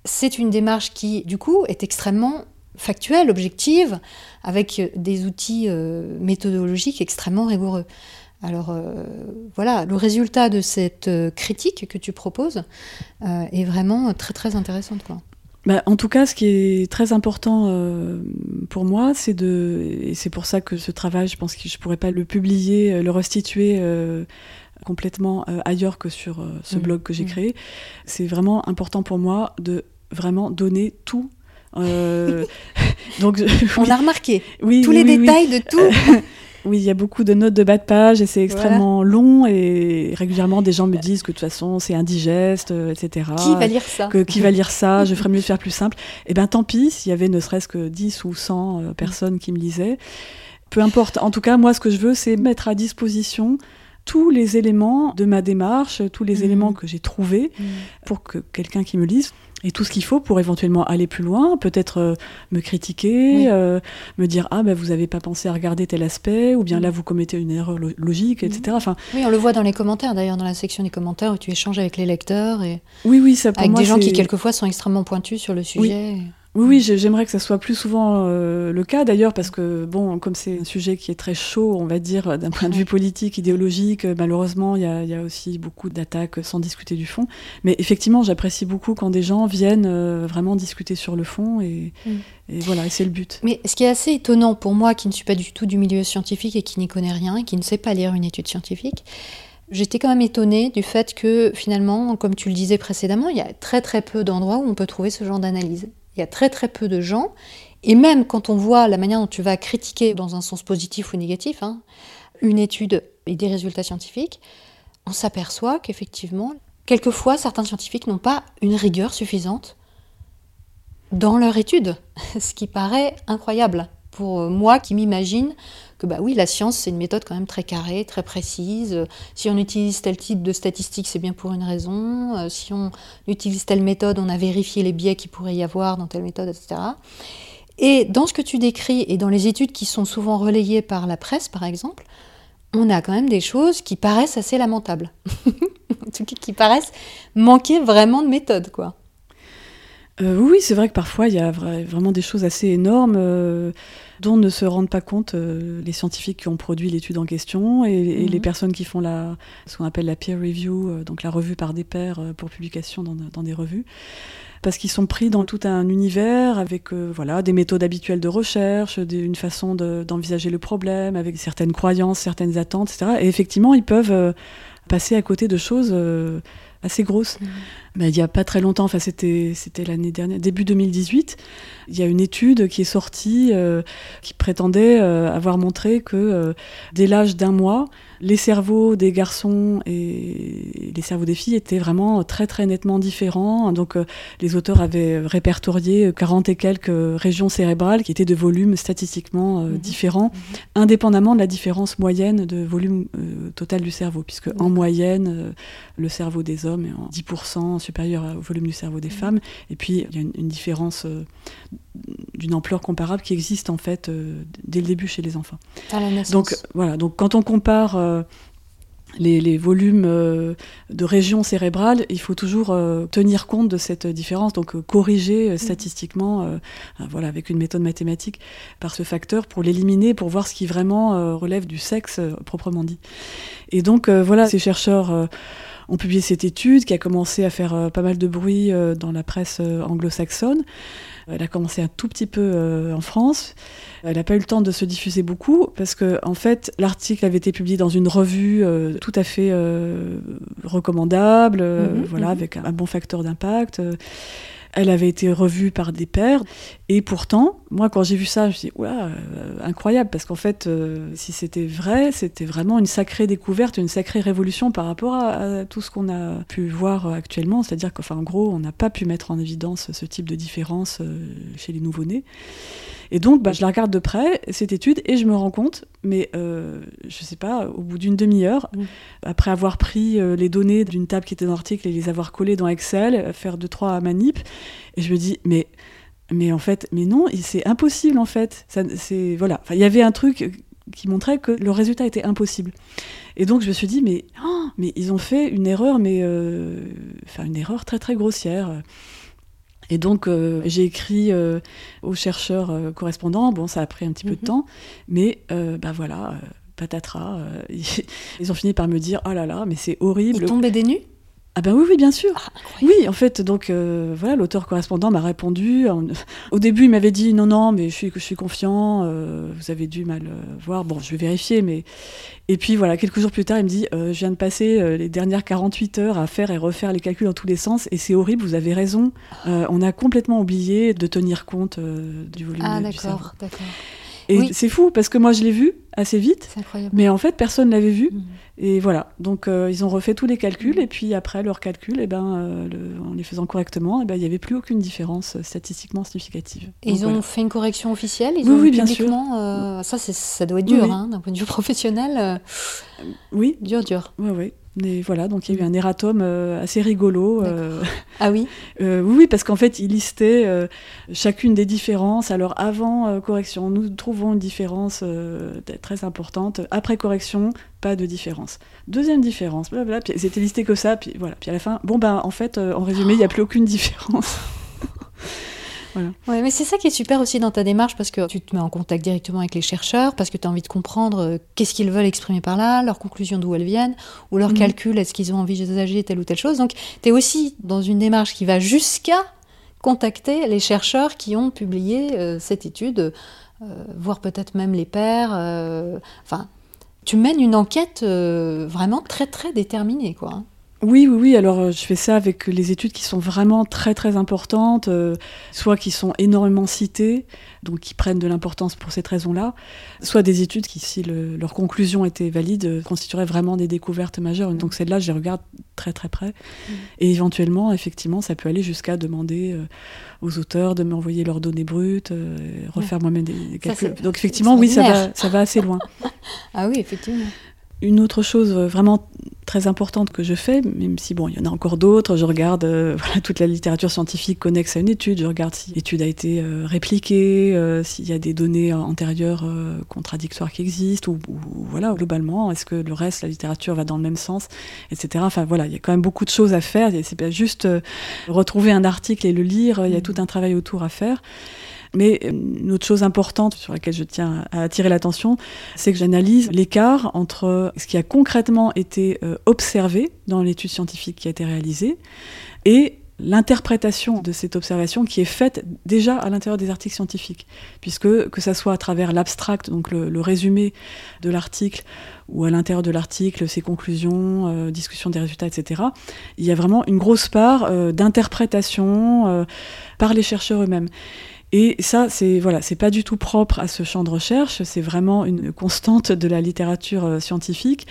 c'est une démarche qui, du coup, est extrêmement factuelle, objective, avec des outils euh, méthodologiques extrêmement rigoureux. Alors euh, voilà, le résultat de cette euh, critique que tu proposes est vraiment très très intéressant. Quoi. Bah, en tout cas, ce qui est très important euh, pour moi, c'est de, et c'est pour ça que ce travail, je pense que je pourrais pas le publier, euh, le restituer euh, complètement ailleurs que sur ce mmh. blog que j'ai mmh. créé. C'est vraiment important pour moi de vraiment donner tout. donc, on a remarqué oui, tous les détails de tout. Oui, il y a beaucoup de notes de bas de page et c'est extrêmement long et régulièrement des gens me disent que de toute façon c'est indigeste, euh, etc. Qui va lire ça? Que, Qui va lire ça? Je ferais mieux de faire plus simple. Eh bien tant pis s'il y avait ne serait-ce que 10 ou 100 euh, personnes qui me lisaient. Peu importe. En tout cas, moi ce que je veux c'est mettre à disposition tous les éléments de ma démarche, tous les éléments que j'ai trouvés pour que quelqu'un qui me lise et tout ce qu'il faut pour éventuellement aller plus loin, peut-être euh, me critiquer, euh, me dire ah ben vous n'avez pas pensé à regarder tel aspect, ou bien là vous commettez une erreur logique, etc. Enfin, oui, on le voit dans les commentaires d'ailleurs, dans la section des commentaires où tu échanges avec les lecteurs et oui, oui, ça pour avec des gens qui quelquefois sont extrêmement pointus sur le sujet. Oui, oui, j'aimerais que ça soit plus souvent euh, le cas d'ailleurs, parce que, bon, comme c'est un sujet qui est très chaud, on va dire, d'un point de vue politique, idéologique, euh, malheureusement, il y a, y a, aussi beaucoup d'attaques sans discuter du fond. Mais effectivement, j'apprécie beaucoup quand des gens viennent euh, vraiment discuter sur le fond, et, mm. et voilà, et c'est le but. Mais ce qui est assez étonnant pour moi, qui ne suis pas du tout du milieu scientifique et qui n'y connaît rien, et qui ne sait pas lire une étude scientifique, J'étais quand même étonnée du fait que finalement, comme tu le disais précédemment, il y a très très peu d'endroits où on peut trouver ce genre d'analyse. Il y a très très peu de gens, et même quand on voit la manière dont tu vas critiquer dans un sens positif ou négatif hein, une étude et des résultats scientifiques, on s'aperçoit qu'effectivement, quelquefois, certains scientifiques n'ont pas une rigueur suffisante dans leur étude, ce qui paraît incroyable pour moi qui m'imagine que bah oui, la science c'est une méthode quand même très carrée, très précise. Si on utilise tel type de statistiques, c'est bien pour une raison. Euh, si on utilise telle méthode, on a vérifié les biais qu'il pourrait y avoir dans telle méthode, etc. Et dans ce que tu décris et dans les études qui sont souvent relayées par la presse, par exemple, on a quand même des choses qui paraissent assez lamentables. en tout cas, qui paraissent manquer vraiment de méthode, quoi. Euh, oui, c'est vrai que parfois il y a vraiment des choses assez énormes euh, dont ne se rendent pas compte euh, les scientifiques qui ont produit l'étude en question et, les mhm. personnes qui font la, ce qu'on appelle la peer review, donc la revue par des pairs pour publication dans, des revues. Parce qu'ils sont pris dans tout un univers avec voilà, des méthodes habituelles de recherche, une façon d'envisager le problème, avec certaines croyances, certaines attentes, etc. Et effectivement, ils peuvent passer à côté de choses assez grosses. Mhm. Mais il n'y a pas très longtemps, enfin c'était l'année dernière, début 2018, il y a une étude qui est sortie euh, qui prétendait euh, avoir montré que euh, dès l'âge d'un mois, les cerveaux des garçons et les cerveaux des filles étaient vraiment très très nettement différents. Donc les auteurs avaient répertorié 40 et quelques régions cérébrales qui étaient de volumes statistiquement mhm. différents, mhm. indépendamment de la différence moyenne de volume total du cerveau, puisque en moyenne, le cerveau des hommes est en 10% supérieur au volume du cerveau des femmes. Et puis, il y a une, différence euh, d'une ampleur comparable qui existe en fait euh, dès le début chez les enfants. Donc, voilà. Donc, quand on compare euh, les, volumes de régions cérébrales, il faut toujours tenir compte de cette différence, donc corriger mm. statistiquement, voilà, avec une méthode mathématique, par ce facteur pour l'éliminer, pour voir ce qui vraiment relève du sexe proprement dit. Et donc voilà, ces chercheurs ont publié cette étude qui a commencé à faire euh, pas mal de bruit euh, dans la presse euh, anglo-saxonne. Elle a commencé un tout petit peu en France. Elle n'a pas eu le temps de se diffuser beaucoup parce que, en fait, l'article avait été publié dans une revue tout à fait recommandable, mhm, voilà, mhm. avec un bon facteur d'impact. Elle avait été revue par des pairs. Et pourtant, moi, quand j'ai vu ça, je me suis dit, ouais, euh, incroyable, parce qu'en fait, euh, si c'était vrai, c'était vraiment une sacrée découverte, une sacrée révolution par rapport à, tout ce qu'on a pu voir actuellement. C'est-à-dire qu'en gros, on n'a pas pu mettre en évidence ce type de différence euh, chez les nouveau-nés. Et donc, bah, je la regarde de près, cette étude, et je me rends compte, mais euh, je sais pas, au bout d'une demi-heure, après avoir pris euh, les données d'une table qui était dans l'article et les avoir collées dans Excel, faire deux, trois manips, et je me dis, mais, mais en fait, mais non, c'est impossible en fait. c'est, voilà. il y avait un truc qui montrait que le résultat était impossible. Et donc je me suis dit, mais, oh, mais ils ont fait une erreur, mais euh, enfin une erreur très très grossière. Et donc, euh, j'ai écrit euh, aux chercheurs euh, correspondants. Bon, ça a pris un petit peu de mhm. temps, mais bah voilà, patatras. ils ont fini par me dire Oh là là, mais c'est horrible. Ils tombaient des nues ah ben oui, oui, bien sûr. Ah, oui, en fait, donc euh, voilà, l'auteur correspondant m'a répondu. Au début, il m'avait dit non, non, mais je suis, je suis confiant. Euh, vous avez dû mal euh, voir. Bon, je vais vérifier, mais et puis voilà, quelques jours plus tard, il me dit je viens de passer les dernières 48 heures à faire et refaire les calculs dans tous les sens, et c'est horrible. Vous avez raison. on a complètement oublié de tenir compte du volume ah, du cerveau. d'accord, d'accord. Et c'est fou parce que moi je l'ai vu assez vite. Mais en fait, personne l'avait vu. Mhm. Et voilà. Donc, euh, ils ont refait tous les calculs. Et puis, après leurs calculs, eh ben, euh, le- en les faisant correctement, eh ben, il n'y avait plus aucune différence euh, statistiquement significative. Et Donc, ils ont voilà. fait une correction officielle? Ils Oui, ont oui, bien sûr. euh, ça, ça doit être dur, oui. hein, d'un point de vue professionnel. Oui, dur, dur. oui, oui. Mais voilà, donc il y a eu un erratum assez rigolo. Ah oui? Euh, oui, parce qu'en fait, il listait euh, chacune des différences. Alors, avant euh, correction, nous trouvons une différence très importante. Après correction, pas de différence. Deuxième différence, blablabla. Puis c'était listé que ça. Puis voilà. Puis à la fin, bon, ben, en fait, euh, en résumé, il n'y a plus aucune différence. Ouais, mais c'est ça qui est super aussi dans ta démarche parce que tu te mets en contact directement avec les chercheurs, parce que tu as envie de comprendre euh, qu'est-ce qu'ils veulent exprimer par là, leurs conclusions d'où elles viennent, ou leurs Mhm. calculs, est-ce qu'ils ont envisagé telle ou telle chose. Donc tu es aussi dans une démarche qui va jusqu'à contacter les chercheurs qui ont publié euh, cette étude, euh, voire peut-être même les pairs. Enfin, tu mènes une enquête euh, vraiment très très déterminée, quoi. Oui, oui, oui. Alors, euh, je fais ça avec les études qui sont vraiment très, très importantes, euh, soit qui sont énormément citées, donc qui prennent de l'importance pour cette raison-là, soit des études qui, si le- leur conclusion était valide, euh, constitueraient vraiment des découvertes majeures. Donc, celle-là, je les regarde très, très près. Et éventuellement, effectivement, ça peut aller jusqu'à demander euh, aux auteurs de m'envoyer leurs données brutes, euh, refaire moi-même des, calculs. Donc, effectivement, oui, ça va, extraordinaire. ça va assez loin. Ah oui, effectivement. Une autre chose euh, vraiment très importante que je fais, même si bon, il y en a encore d'autres, je regarde euh, voilà, toute la littérature scientifique connexe à une étude, je regarde si l'étude a été euh, répliquée, euh, s'il y a des données antérieures contradictoires qui existent, ou, ou voilà, globalement, est-ce que le reste, la littérature va dans le même sens, etc. Enfin voilà, il y a quand même beaucoup de choses à faire, c'est pas juste retrouver un article et le lire, il y a tout un travail autour à faire. Mais euh, une autre chose importante sur laquelle je tiens à attirer l'attention, c'est que j'analyse l'écart entre ce qui a concrètement été euh, observé dans l'étude scientifique qui a été réalisée et l'interprétation de cette observation qui est faite déjà à l'intérieur des articles scientifiques, puisque que ça soit à travers l'abstract, donc le, résumé de l'article, ou à l'intérieur de l'article, ses conclusions, euh, discussion des résultats, etc., il y a vraiment une grosse part d'interprétation par les chercheurs eux-mêmes. Et ça, c'est voilà, c'est pas du tout propre à ce champ de recherche. C'est vraiment une constante de la littérature euh, scientifique.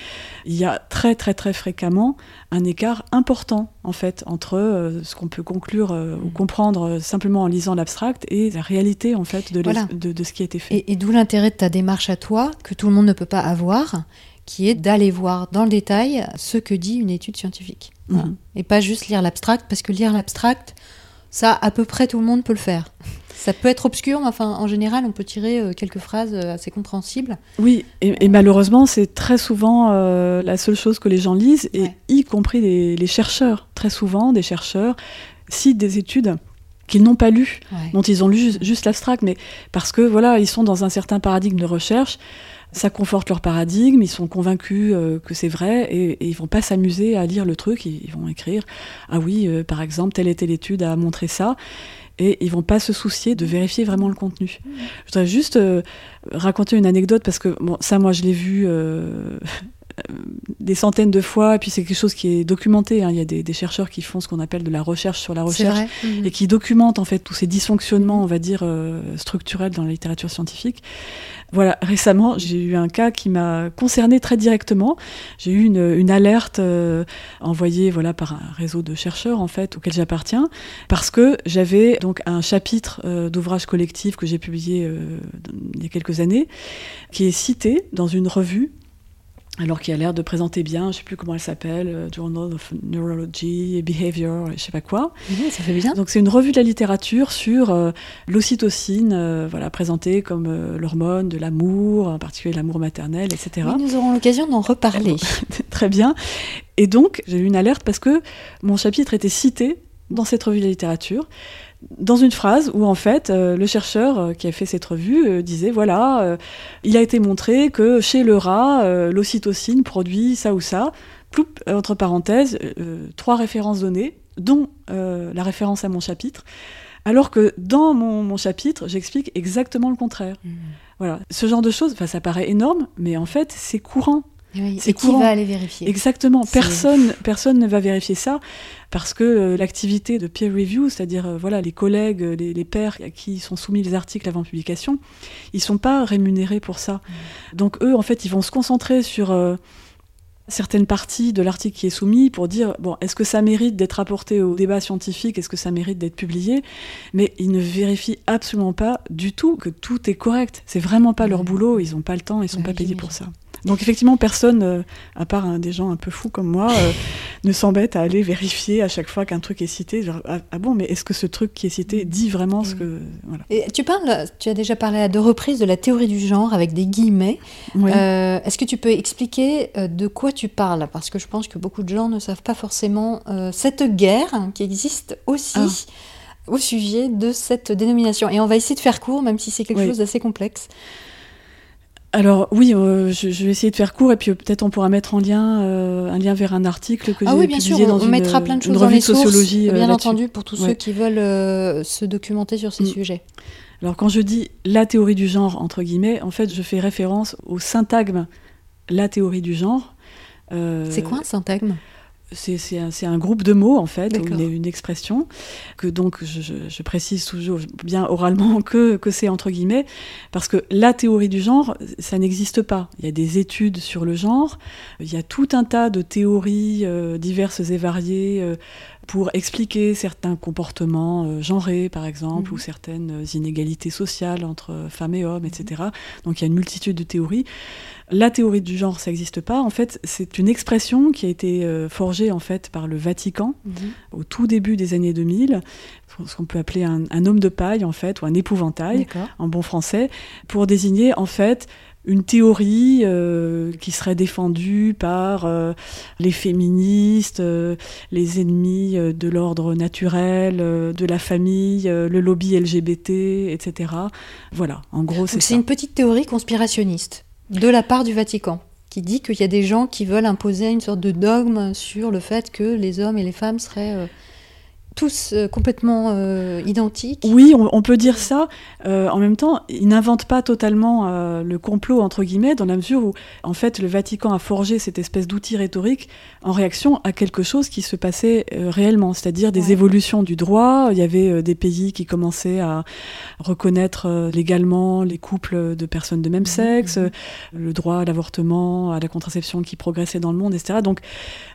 Il y a très très très fréquemment un écart important en fait entre euh, ce qu'on peut conclure euh, ou comprendre euh, simplement en lisant l'abstract et la réalité en fait de, Voilà. de, de ce qui a été fait. Et, et d'où l'intérêt de ta démarche à toi, que tout le monde ne peut pas avoir, qui est d'aller voir dans le détail ce que dit une étude scientifique. Voilà. Mhm. Et pas juste lire l'abstract, parce que lire l'abstract, ça, à peu près tout le monde peut le faire. Ça peut être obscur, mais enfin, en général, on peut tirer euh, quelques phrases euh, assez compréhensibles. Oui, et, et malheureusement, c'est très souvent euh, la seule chose que les gens lisent, et Ouais. y compris les, les chercheurs. Très souvent, des chercheurs citent des études qu'ils n'ont pas lues. Ouais. dont ils ont lu ju- juste l'abstract, mais parce que voilà, ils sont dans un certain paradigme de recherche, ça conforte leur paradigme, ils sont convaincus euh, que c'est vrai, et, ils vont pas s'amuser à lire le truc, ils, vont écrire ah oui, euh, par exemple, telle et telle étude a montré ça, et ils vont pas se soucier de vérifier vraiment le contenu. Je voudrais juste euh, raconter une anecdote parce que ça, moi, je l'ai vu. Euh, des centaines de fois, et puis c'est quelque chose qui est documenté. hein. Il y a des, des chercheurs qui font ce qu'on appelle de la recherche sur la recherche. Mhm. et qui documente en fait tous ces dysfonctionnements, on va dire, euh, structurels dans la littérature scientifique. Voilà, récemment, j'ai eu un cas qui m'a concerné très directement. J'ai eu une, une alerte euh, envoyée voilà par un réseau de chercheurs en fait auquel j'appartiens parce que j'avais donc un chapitre euh, d'ouvrage collectif que j'ai publié il y a quelques années qui est cité dans une revue alors qui a l'air de présenter bien, je sais plus comment elle s'appelle, euh, Journal of Neurology and Behavior, je sais pas quoi. Mhm, ça fait bien. Donc c'est une revue de la littérature sur euh, l'ocytocine, euh, voilà, présentée comme euh, l'hormone de l'amour, en particulier l'amour maternel, etc. Oui, nous aurons l'occasion d'en reparler. Très bien. Et donc j'ai eu une alerte parce que mon chapitre était cité dans cette revue de la littérature, dans une phrase où en fait euh, le chercheur euh, qui a fait cette revue euh, disait voilà, il a été montré que chez le rat, l'ocytocine produit ça ou ça, ploup, entre parenthèses, trois références données, dont la référence à mon chapitre. Alors que dans mon, mon chapitre, j'explique exactement le contraire. Mhm. Voilà, ce genre de choses, ça paraît énorme, mais en fait, c'est courant. Oui, et qui va aller vérifier. Exactement. Personne, personne ne va vérifier ça parce que euh, l'activité de peer review, c'est-à-dire euh, voilà les collègues, les, les, pairs à qui sont soumis les articles avant publication, ils sont pas rémunérés pour ça. Mmh. Donc eux, en fait, ils vont se concentrer sur euh, certaines parties de l'article qui est soumis pour dire bon est-ce que ça mérite d'être apporté au débat scientifique? Est-ce que ça mérite d'être publié? Mais ils ne vérifient absolument pas du tout que tout est correct. C'est vraiment pas leur boulot. Ils n'ont pas le temps. Ils sont pas payés pour ça donc effectivement, personne, euh, à part hein, des gens un peu fous comme moi, euh, ne s'embête à aller vérifier à chaque fois qu'un truc est cité. Ah, ah, bon, mais est-ce que ce truc qui est cité dit vraiment ce que... Voilà. Et tu parles, tu as déjà parlé à deux reprises de la théorie du genre avec des guillemets. Euh, est-ce que tu peux expliquer de quoi tu parles? Parce que je pense que beaucoup de gens ne savent pas forcément cette guerre qui existe aussi. Ah. au sujet de cette dénomination. Et on va essayer de faire court, même si c'est quelque chose d'assez complexe. Alors oui, euh, je, vais essayer de faire court et puis peut-être on pourra mettre en lien euh, un lien vers un article que ah j'ai publié dans on une, mettra plein de choses dans les sociologie. Sources, bien euh, entendu, pour tous ceux qui veulent se documenter sur ces mm. sujets. Alors quand je dis la théorie du genre entre guillemets, en fait, je fais référence au syntagme la théorie du genre. C'est quoi un syntagme? C'est un, un, groupe de mots en fait, une, une expression que donc je, je, précise toujours bien oralement que, que c'est entre guillemets parce que la théorie du genre ça n'existe pas. Il y a des études sur le genre, il y a tout un tas de théories euh, diverses et variées euh, pour expliquer certains comportements euh, genrés, par exemple, mhm. ou certaines inégalités sociales entre femmes et hommes, etc. Donc il y a une multitude de théories. La théorie du genre, ça n'existe pas. En fait, c'est une expression qui a été euh, forgée en fait par le Vatican mhm. au tout début des années 2000, ce qu'on peut appeler un, un, homme de paille en fait, ou un épouvantail en bon français, pour désigner en fait une théorie euh, qui serait défendue par euh, les féministes, euh, les ennemis de l'ordre naturel, de la famille, le lobby LGBT, etc. Voilà, en gros, c'est C'est une petite théorie conspirationniste de la part du Vatican qui dit qu'il y a des gens qui veulent imposer une sorte de dogme sur le fait que les hommes et les femmes seraient tous euh, complètement euh, identiques. Oui, on, peut dire ça. Euh, en même temps, ils n'inventent pas totalement le complot, entre guillemets, dans la mesure où, en fait, le Vatican a forgé cette espèce d'outil rhétorique en réaction à quelque chose qui se passait réellement, c'est-à-dire des évolutions du droit. Il y avait des pays qui commençaient à reconnaître légalement les couples de personnes de même mmh, sexe, mmh. le droit à l'avortement, à la contraception qui progressait dans le monde, etc. Donc,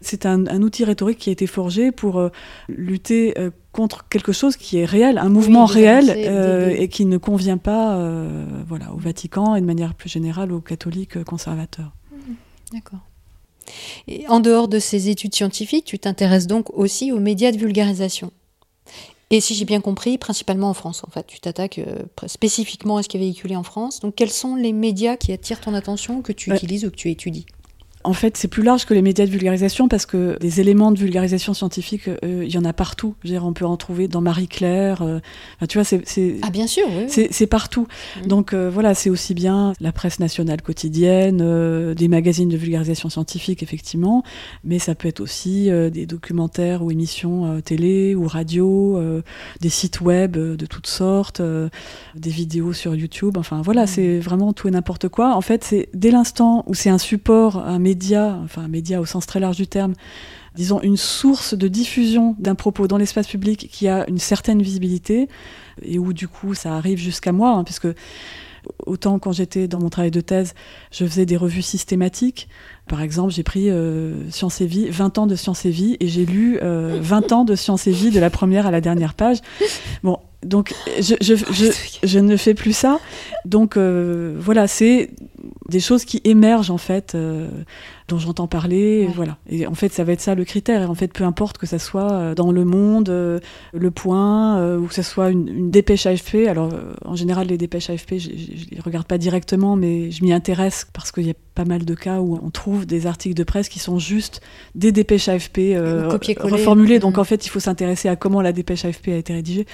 c'est un, un, outil rhétorique qui a été forgé pour lutter euh, contre quelque chose qui est réel, un mouvement réel euh, et qui ne convient pas euh, voilà, au Vatican et de manière plus générale aux catholiques conservateurs. Mmh, d'accord. Et en dehors de ces études scientifiques, tu t'intéresses donc aussi aux médias de vulgarisation. Et si j'ai bien compris, principalement en France, en fait, tu t'attaques spécifiquement à ce qui est véhiculé en France. Donc, quels sont les médias qui attirent ton attention, que tu utilises ou que tu étudies? En fait, c'est plus large que les médias de vulgarisation parce que des éléments de vulgarisation scientifique, euh, il y en a partout. Je veux dire, on peut en trouver dans Marie Claire. Euh, tu vois, c'est ah bien sûr, oui, c'est partout. Mmh. Donc euh, voilà, c'est aussi bien la presse nationale quotidienne, des magazines de vulgarisation scientifique effectivement, mais ça peut être aussi des documentaires ou émissions télé ou radio, des sites web de toutes sortes, des vidéos sur YouTube. Enfin voilà, mmh. c'est vraiment tout et n'importe quoi. En fait, c'est dès l'instant où c'est un support, un média enfin un média au sens très large du terme, disons une source de diffusion d'un propos dans l'espace public qui a une certaine visibilité et où du coup ça arrive jusqu'à moi, hein, puisque autant quand j'étais dans mon travail de thèse, je faisais des revues systématiques. Par exemple, j'ai pris euh, Science et Vie, 20 ans de Science et Vie, et j'ai lu 20 euh, ans de Science et Vie de la première à la dernière page. Bon, donc je, je, je, je ne fais plus ça. Donc euh, voilà, c'est des choses qui émergent en fait, euh, dont j'entends parler, et voilà. Et en fait, ça va être ça le critère. Et en fait, peu importe que ça soit euh, dans Le Monde, euh, Le Point, ou que ça soit une, une dépêche AFP. Alors, en général, les dépêches AFP, je, je, les regarde pas directement, mais je m'y intéresse parce qu'il y a pas mal de cas où on trouve des articles de presse qui sont juste des dépêches AFP reformulées. Donc, mm. en fait, il faut s'intéresser à comment la dépêche AFP a été rédigée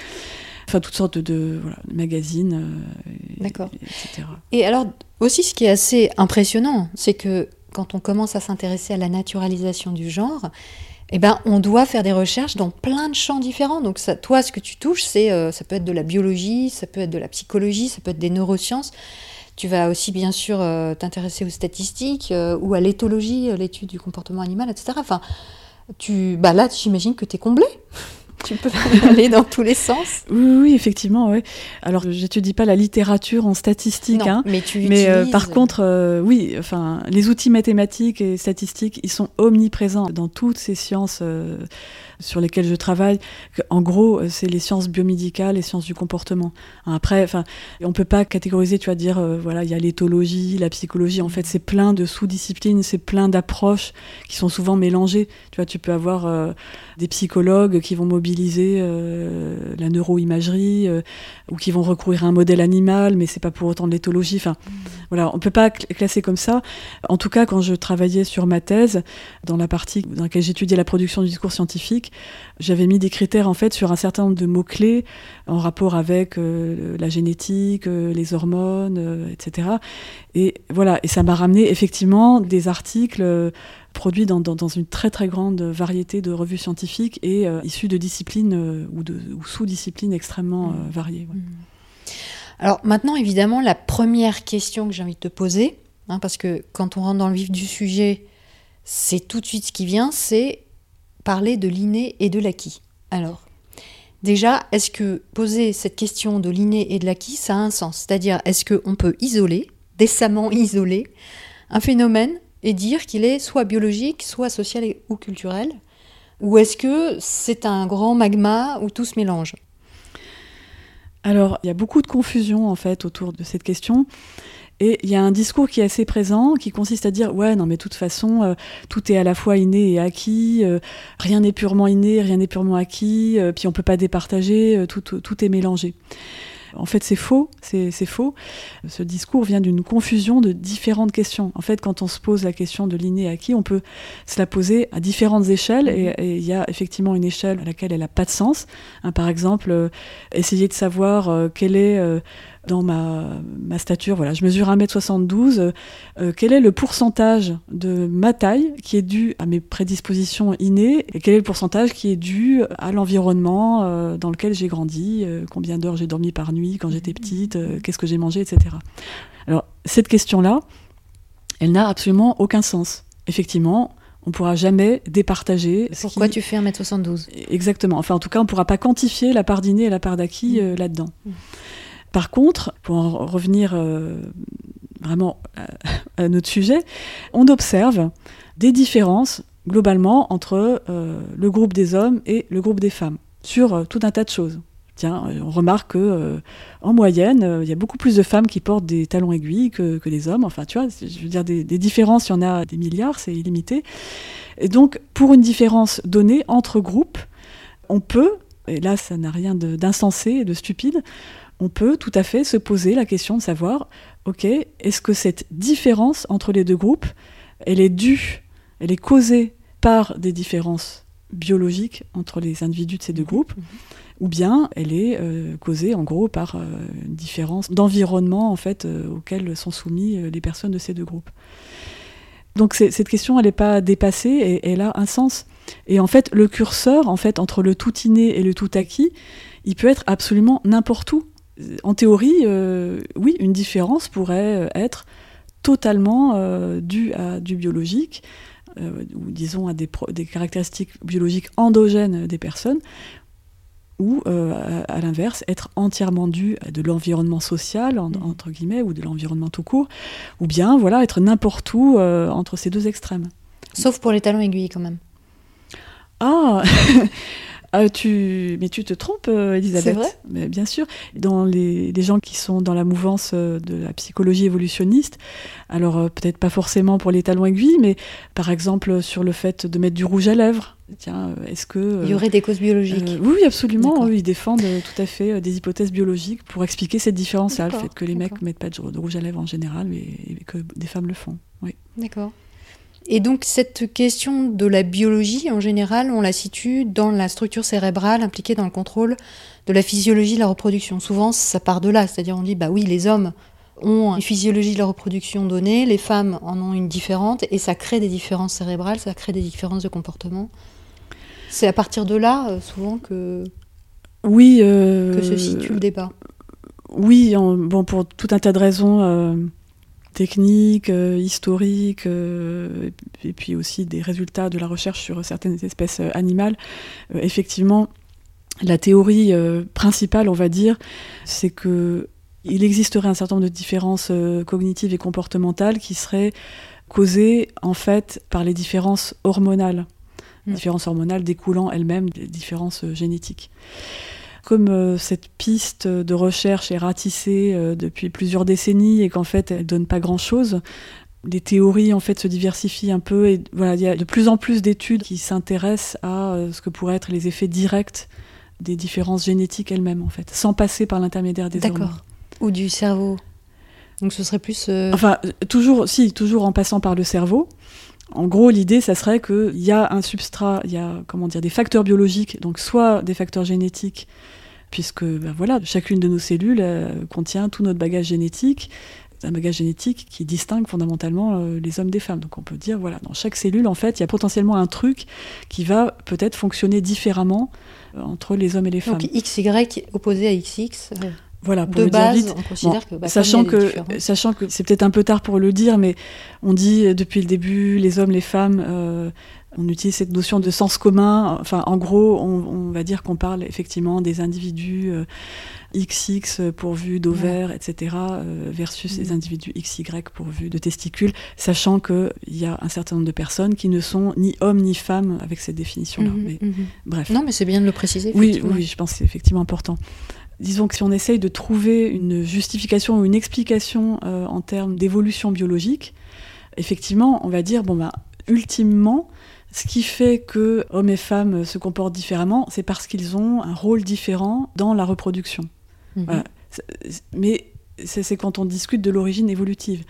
enfin toutes sortes de, voilà, de magazines, D'accord. etc. Et alors, aussi, ce qui est assez impressionnant, c'est que quand on commence à s'intéresser à la naturalisation du genre, eh ben, on doit faire des recherches dans plein de champs différents. Donc, ça, toi, ce que tu touches, c'est, euh, ça peut être de la biologie, ça peut être de la psychologie, ça peut être des neurosciences. Tu vas aussi bien sûr t'intéresser aux statistiques ou à l'éthologie, l'étude du comportement animal, etc. Enfin, tu, bah là, j'imagine que tu es comblé tu peux aller dans tous les sens. Oui, oui effectivement. Ouais. Alors, j'étudie pas la littérature en statistique, hein, mais tu mais euh, par contre, euh, oui, enfin, les outils mathématiques et statistiques, ils sont omniprésents dans toutes ces sciences. Euh, sur lesquels je travaille. En gros, euh, c'est les sciences biomédicales, les sciences du comportement. Après, enfin, on peut pas catégoriser, tu vas dire, euh, voilà, il y a l'éthologie, la psychologie. En fait, c'est plein de sous-disciplines, c'est plein d'approches qui sont souvent mélangées. Tu vois, tu peux avoir euh, des psychologues qui vont mobiliser la neuroimagerie ou qui vont recourir à un modèle animal, mais c'est pas pour autant de l'éthologie. Enfin, mmh. voilà, on peut pas classer comme ça. En tout cas, quand je travaillais sur ma thèse, dans la partie dans laquelle j'étudiais la production du discours scientifique, j'avais mis des critères en fait sur un certain nombre de mots-clés en rapport avec euh, la génétique, euh, les hormones, euh, etc. Et voilà, et ça m'a ramené effectivement des articles produits dans, une très très grande variété de revues scientifiques et issus de disciplines ou, de, sous-disciplines extrêmement mmh. variées. Mmh. Alors maintenant, évidemment, la première question que j'ai envie de te poser, hein, parce que quand on rentre dans le vif du sujet, c'est tout de suite ce qui vient, c'est parler de l'inné et de l'acquis. Alors, déjà, est-ce que poser cette question de l'inné et de l'acquis, ça a un sens? C'est-à-dire, est-ce qu'on peut isoler, décemment isoler, un phénomène et dire qu'il est soit biologique, soit social ou culturel? Ou est-ce que c'est un grand magma où tout se mélange? Alors, il y a beaucoup de confusion en fait autour de cette question. Et il y a un discours qui est assez présent, qui consiste à dire ouais non mais de toute façon euh, tout est à la fois inné et acquis, euh, rien n'est purement inné, rien n'est purement acquis, euh, puis on peut pas départager, tout, tout, est mélangé. En fait, c'est faux, c'est faux. Ce discours vient d'une confusion de différentes questions. En fait, quand on se pose la question de l'inné acquis, on peut se la poser à différentes échelles et il y a effectivement une échelle à laquelle elle n'a pas de sens. Hein, par exemple, essayer de savoir quelle est dans ma, ma stature, voilà, je mesure 1m72, euh, quel est le pourcentage de ma taille qui est dû à mes prédispositions innées et quel est le pourcentage qui est dû à l'environnement euh, dans lequel j'ai grandi, euh, combien d'heures j'ai dormi par nuit quand j'étais petite, qu'est-ce que j'ai mangé, etc. Alors, cette question-là, elle n'a absolument aucun sens. Effectivement, on ne pourra jamais départager. Pourquoi tu fais 1m72 Exactement. Enfin, en tout cas, on ne pourra pas quantifier la part d'inné et la part d'acquis mmh. là-dedans. Mmh. Par contre, pour en revenir euh, vraiment à, notre sujet, on observe des différences globalement entre euh, le groupe des hommes et le groupe des femmes sur euh, tout un tas de choses. Tiens, on remarque que en moyenne, il y a beaucoup plus de femmes qui portent des talons aiguilles que, des hommes. Enfin, tu vois, je veux dire, des, des différences, il y en a des milliards, c'est illimité. Et donc, pour une différence donnée entre groupes, on peut, et là, ça n'a rien d'insensé et de stupide, on peut tout à fait se poser la question de savoir, ok, est-ce que cette différence entre les deux groupes, elle est due, elle est causée par des différences biologiques entre les individus de ces deux mhm. groupes, ou bien elle est euh, causée en gros par euh, une différence d'environnement en fait euh, auquel sont soumis les personnes de ces deux groupes. Donc cette question, elle n'est pas dépassée et elle a un sens. Et en fait, le curseur, en fait, entre le tout inné et le tout acquis, il peut être absolument n'importe où en théorie, euh, oui, une différence pourrait euh, être totalement euh, due à du biologique, ou disons à des, caractéristiques biologiques endogènes des personnes, ou à, l'inverse, être entièrement due à de l'environnement social, mmh. entre guillemets, ou de l'environnement tout court, ou bien voilà, être n'importe où entre ces deux extrêmes. Sauf pour les talons aiguilles quand même. Ah Ah, tu... Mais tu te trompes, euh, Elisabeth. C'est vrai mais Bien sûr. Dans les... gens qui sont dans la mouvance euh, de la psychologie évolutionniste, alors euh, peut-être pas forcément pour les talons aiguilles, mais par exemple sur le fait de mettre du rouge à lèvres. Tiens, est-ce que... Il y aurait des causes biologiques Oui, absolument. ils défendent tout à fait des hypothèses biologiques pour expliquer cette différence-là, le fait que les mecs ne mettent pas de rouge à lèvres en général, mais que des femmes le font. Oui. D'accord. Et donc cette question de la biologie, en général, on la situe dans la structure cérébrale impliquée dans le contrôle de la physiologie de la reproduction. Souvent, ça part de là, c'est-à-dire on dit, bah oui, les hommes ont une physiologie de la reproduction donnée, les femmes en ont une différente, et ça crée des différences cérébrales, ça crée des différences de comportement. C'est à partir de là, euh, souvent, que, oui, euh, que se situe le débat. oui, bon, pour tout un tas de raisons techniques, historiques, et puis aussi des résultats de la recherche sur certaines espèces animales, effectivement, la théorie principale, on va dire, c'est que il existerait un certain nombre de différences cognitives et comportementales qui seraient causées en fait par les différences hormonales, mm. différences hormonales découlant elles-mêmes des différences euh, génétiques. Comme euh, cette piste de recherche est ratissée euh, depuis plusieurs décennies et qu'en fait elle donne pas grand-chose, les théories en fait se diversifient un peu et voilà, il y a de plus en plus d'études qui s'intéressent à ce que pourraient être les effets directs des différences génétiques elles-mêmes en fait, sans passer par l'intermédiaire des hormones. D'accord. Ou du cerveau. Donc ce serait plus. Euh, enfin, toujours, si, toujours en passant par le cerveau. En gros, l'idée, ça serait qu'il y a un substrat, il y a comment dire, des facteurs biologiques, donc soit des facteurs génétiques, puisque ben voilà, chacune de nos cellules euh, contient tout notre bagage génétique, un bagage génétique qui distingue fondamentalement euh, les hommes des femmes. Donc on peut dire, voilà, dans chaque cellule, en fait, il y a potentiellement un truc qui va peut-être fonctionner différemment entre les hommes et les femmes. Donc XY opposé à XX voilà, pour de base, on considère que, bah, sachant, que sachant que c'est peut-être un peu tard pour le dire, mais on dit euh, depuis le début, les hommes, les femmes, euh, on utilise cette notion de sens commun. Enfin, en gros, on, va dire qu'on parle effectivement des individus XX euh, pourvus d'ovaires, etc., versus les mm. individus XY pourvus de testicules, sachant qu'il y a un certain nombre de personnes qui ne sont ni hommes ni femmes avec cette définition-là. Mais, mm-hmm. Bref. Non, mais c'est bien de le préciser. Oui, oui, je pense que c'est effectivement important disons que si on essaye de trouver une justification ou une explication euh, en termes d'évolution biologique, effectivement, on va dire, bon, ben, ultimement, ce qui fait que hommes et femmes se comportent différemment, c'est parce qu'ils ont un rôle différent dans la reproduction. Mhm. Mais c'est quand on discute de l'origine évolutive.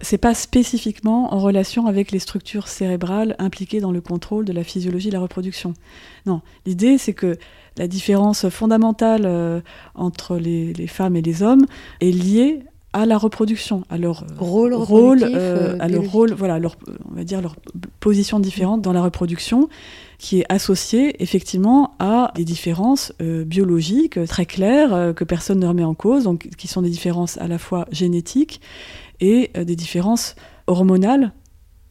C'est pas spécifiquement en relation avec les structures cérébrales impliquées dans le contrôle de la physiologie de la reproduction. Non, l'idée c'est que la différence fondamentale euh, entre les, femmes et les hommes est liée à la reproduction, à leur rôle, rôle euh, à leur rôle, voilà, leur, on va dire leur position différente dans la reproduction, qui est associée effectivement à des différences euh, biologiques très claires que personne ne remet en cause, qui sont des différences à la fois génétiques et des différences hormonales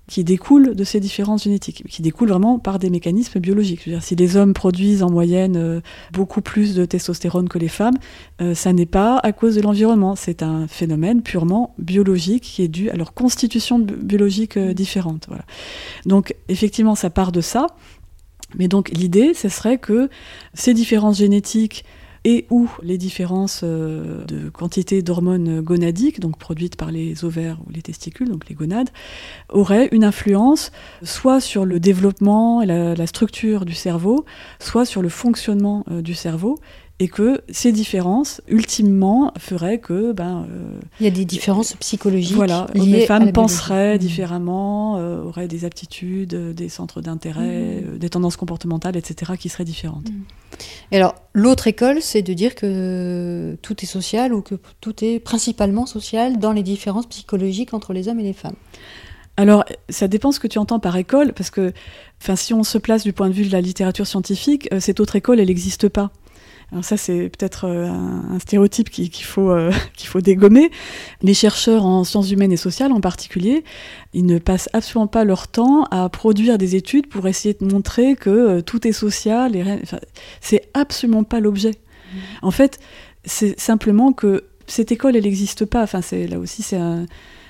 qui découlent de ces différences génétiques, qui découlent vraiment par des mécanismes biologiques. si les hommes produisent en moyenne euh, beaucoup plus de testostérone que les femmes, euh, ça n'est pas à cause de l'environnement, c'est un phénomène purement biologique qui est dû à leur constitution biologique euh, différente. Donc effectivement, ça part de ça. Mais donc l'idée, ce serait que ces différences génétiques et ou les différences euh, de quantité d'hormones gonadiques, donc produites par les ovaires ou les testicules, donc les gonades, auraient une influence soit sur le développement et la, structure du cerveau, soit sur le fonctionnement euh, du cerveau, et que ces différences, ultimement, feraient que... Ben, euh, Il y a des différences psychologiques. Voilà, les femmes penseraient mmh. différemment, euh, auraient des aptitudes, euh, des centres d'intérêt, mmh. des tendances comportementales, etc., qui seraient différentes. Mmh. Et alors, l'autre école, c'est de dire que tout est social ou que tout est principalement social dans les différences psychologiques entre les hommes et les femmes. Alors, ça dépend ce que tu entends par école, parce que si on se place du point de vue de la littérature scientifique, cette autre école, elle n'existe pas. Alors ça, c'est peut-être euh, un, stéréotype qu'il faut, euh, qu'il faut dégommer. Les chercheurs en sciences humaines et sociales en particulier, ils ne passent absolument pas leur temps à produire des études pour essayer de montrer que euh, tout est social. Enfin, c'est absolument pas l'objet. Mmh. En fait, c'est simplement que cette école, elle n'existe pas. Enfin, là aussi, c'est un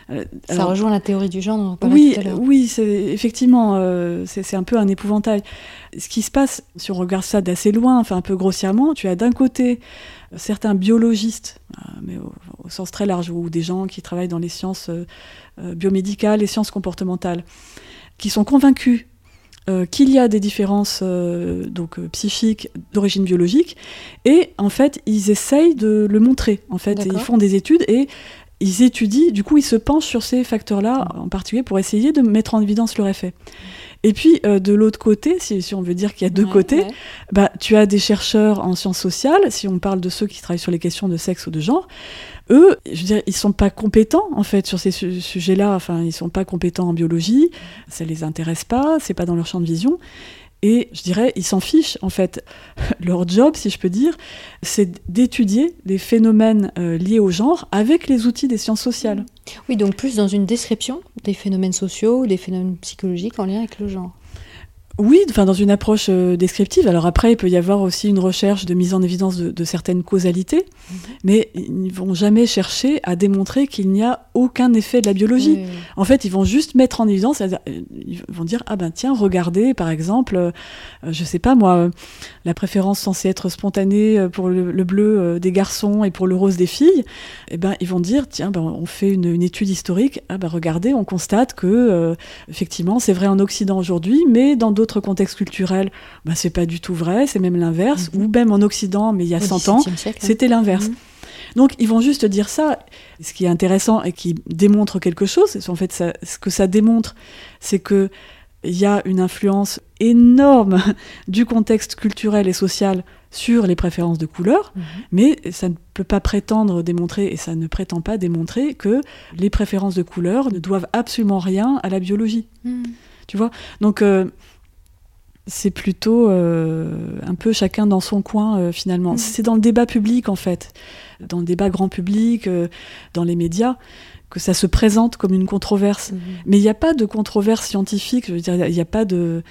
euh, ça rejoint la théorie du genre dont on oui, tout à l'heure. Oui, effectivement, euh, c'est un peu un épouvantail. Ce qui se passe, si on regarde ça d'assez loin, enfin un peu grossièrement, tu as d'un côté certains biologistes, euh, mais au, sens très large, ou des gens qui travaillent dans les sciences biomédicales, les sciences comportementales, qui sont convaincus qu'il y a des différences donc psychiques d'origine biologique et en fait ils essayent de le montrer en fait ils font des études et ils étudient, du coup, ils se penchent sur ces facteurs-là, en particulier pour essayer de mettre en évidence leur effet. Et puis, euh, de l'autre côté, si, on veut dire qu'il y a deux côtés, Bah, tu as des chercheurs en sciences sociales, si on parle de ceux qui travaillent sur les questions de sexe ou de genre, eux, je veux dire, ils sont pas compétents, en fait, sur ces sujets-là, enfin, ils sont pas compétents en biologie, ça les intéresse pas, c'est pas dans leur champ de vision. Et je dirais, ils s'en fichent en fait. Leur job, si je peux dire, c'est d'étudier les phénomènes euh, liés au genre avec les outils des sciences sociales. Oui, donc plus dans une description des phénomènes sociaux, des phénomènes psychologiques en lien avec le genre. Oui, enfin dans une approche euh, descriptive. Alors après, il peut y avoir aussi une recherche de mise en évidence de, certaines causalités, mhm. mais ils ne vont jamais chercher à démontrer qu'il n'y a aucun effet de la biologie. En fait, ils vont juste mettre en évidence, euh, ils vont dire ah ben tiens, regardez par exemple, euh, je sais pas moi, la préférence censée être spontanée pour le, bleu des garçons et pour le rose des filles. Eh ben ils vont dire tiens ben on fait une, étude historique. Ah ben regardez, on constate que effectivement c'est vrai en Occident aujourd'hui, mais dans d'autres contexte culturel, bah, c'est pas du tout vrai, c'est même l'inverse. Mhm. Ou même en Occident, mais il y a 100 ans, hein. c'était l'inverse. Mhm. Donc ils vont juste dire ça. Ce qui est intéressant et qui démontre quelque chose, en fait ce que ça démontre, c'est que il y a une influence énorme du contexte culturel et social sur les préférences de couleur, mhm. mais ça ne peut pas prétendre démontrer, et ça ne prétend pas démontrer que les préférences de couleur ne doivent absolument rien à la biologie. Tu vois? Donc, euh, c'est plutôt euh, un peu chacun dans son coin euh, finalement. Mm. C'est dans le débat public en fait, dans le débat grand public, euh, dans les médias, que ça se présente comme une controverse. Mm-hmm. Mais il n'y a pas de controverse scientifique, je veux dire, il n'y a pas de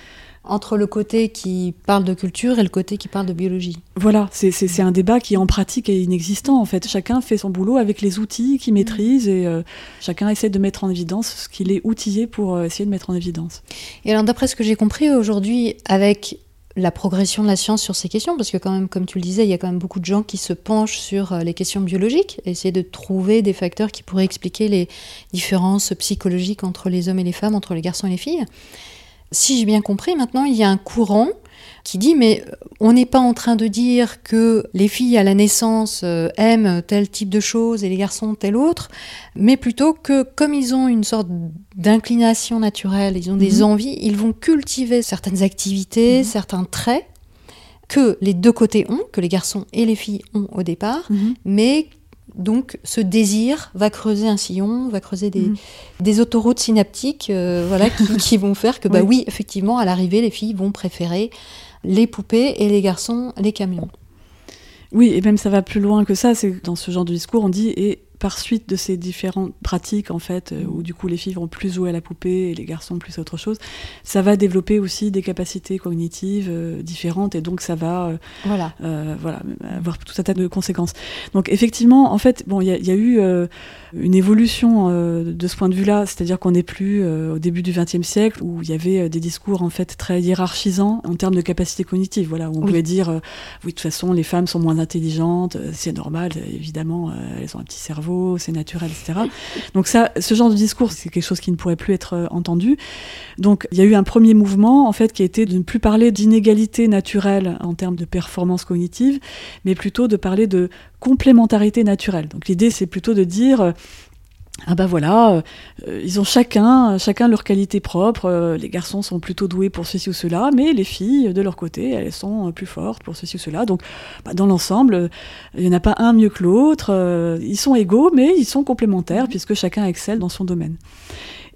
entre le côté qui parle de culture et le côté qui parle de biologie. Voilà, c'est un débat qui en pratique est inexistant en fait. Chacun fait son boulot avec les outils qu'il maîtrise et euh, chacun essaie de mettre en évidence ce qu'il est outillé pour euh, essayer de mettre en évidence. Et alors d'après ce que j'ai compris aujourd'hui avec la progression de la science sur ces questions, parce que quand même, comme tu le disais, il y a quand même beaucoup de gens qui se penchent sur euh, les questions biologiques, essayer de trouver des facteurs qui pourraient expliquer les différences psychologiques entre les hommes et les femmes, entre les garçons et les filles. Si j'ai bien compris, maintenant, il y a un courant qui dit mais on n'est pas en train de dire que les filles à la naissance euh, aiment tel type de choses et les garçons tel autre, mais plutôt que comme ils ont une sorte d'inclination naturelle, ils ont des mhm. envies, ils vont cultiver certaines activités, mhm. certains traits que les deux côtés ont, que les garçons et les filles ont au départ, mhm. mais donc ce désir va creuser un sillon, va creuser des, mm. autoroutes synaptiques euh, voilà, qui, vont faire que, bah oui. effectivement, à l'arrivée, les filles vont préférer les poupées et les garçons les camions. Oui, et même ça va plus loin que ça. C'est dans ce genre de discours, on dit et par suite de ces différentes pratiques, en fait, euh, où du coup les filles vont plus jouer à la poupée et les garçons plus à autre chose, ça va développer aussi des capacités cognitives euh, différentes et donc ça va euh, voilà. voilà, avoir tout un tas de conséquences. Donc effectivement, en fait, bon, il y, y, a eu une évolution de ce point de vue-là, c'est-à-dire qu'on n'est plus au début du XXe siècle où il y avait des discours en fait très hiérarchisants en termes de capacités cognitives, voilà, où on pouvait dire, oui, de toute façon, les femmes sont moins intelligentes, c'est normal, évidemment, elles ont un petit cerveau c'est naturel, etc. Donc ça, ce genre de discours, c'est quelque chose qui ne pourrait plus être euh, entendu. Donc il y a eu un premier mouvement, en fait, qui a été de ne plus parler d'inégalité naturelle en termes de performance cognitive, mais plutôt de parler de complémentarité naturelle. Donc l'idée, c'est plutôt de dire euh, ah ben voilà, euh, ils ont chacun, chacun leur qualité propre. Euh, les garçons sont plutôt doués pour ceci ou cela, mais les filles, de leur côté, elles sont plus fortes pour ceci ou cela. Donc, bah, dans l'ensemble, il n'y en a pas un mieux que l'autre. Euh, ils sont égaux, mais ils sont complémentaires puisque chacun excelle dans son domaine.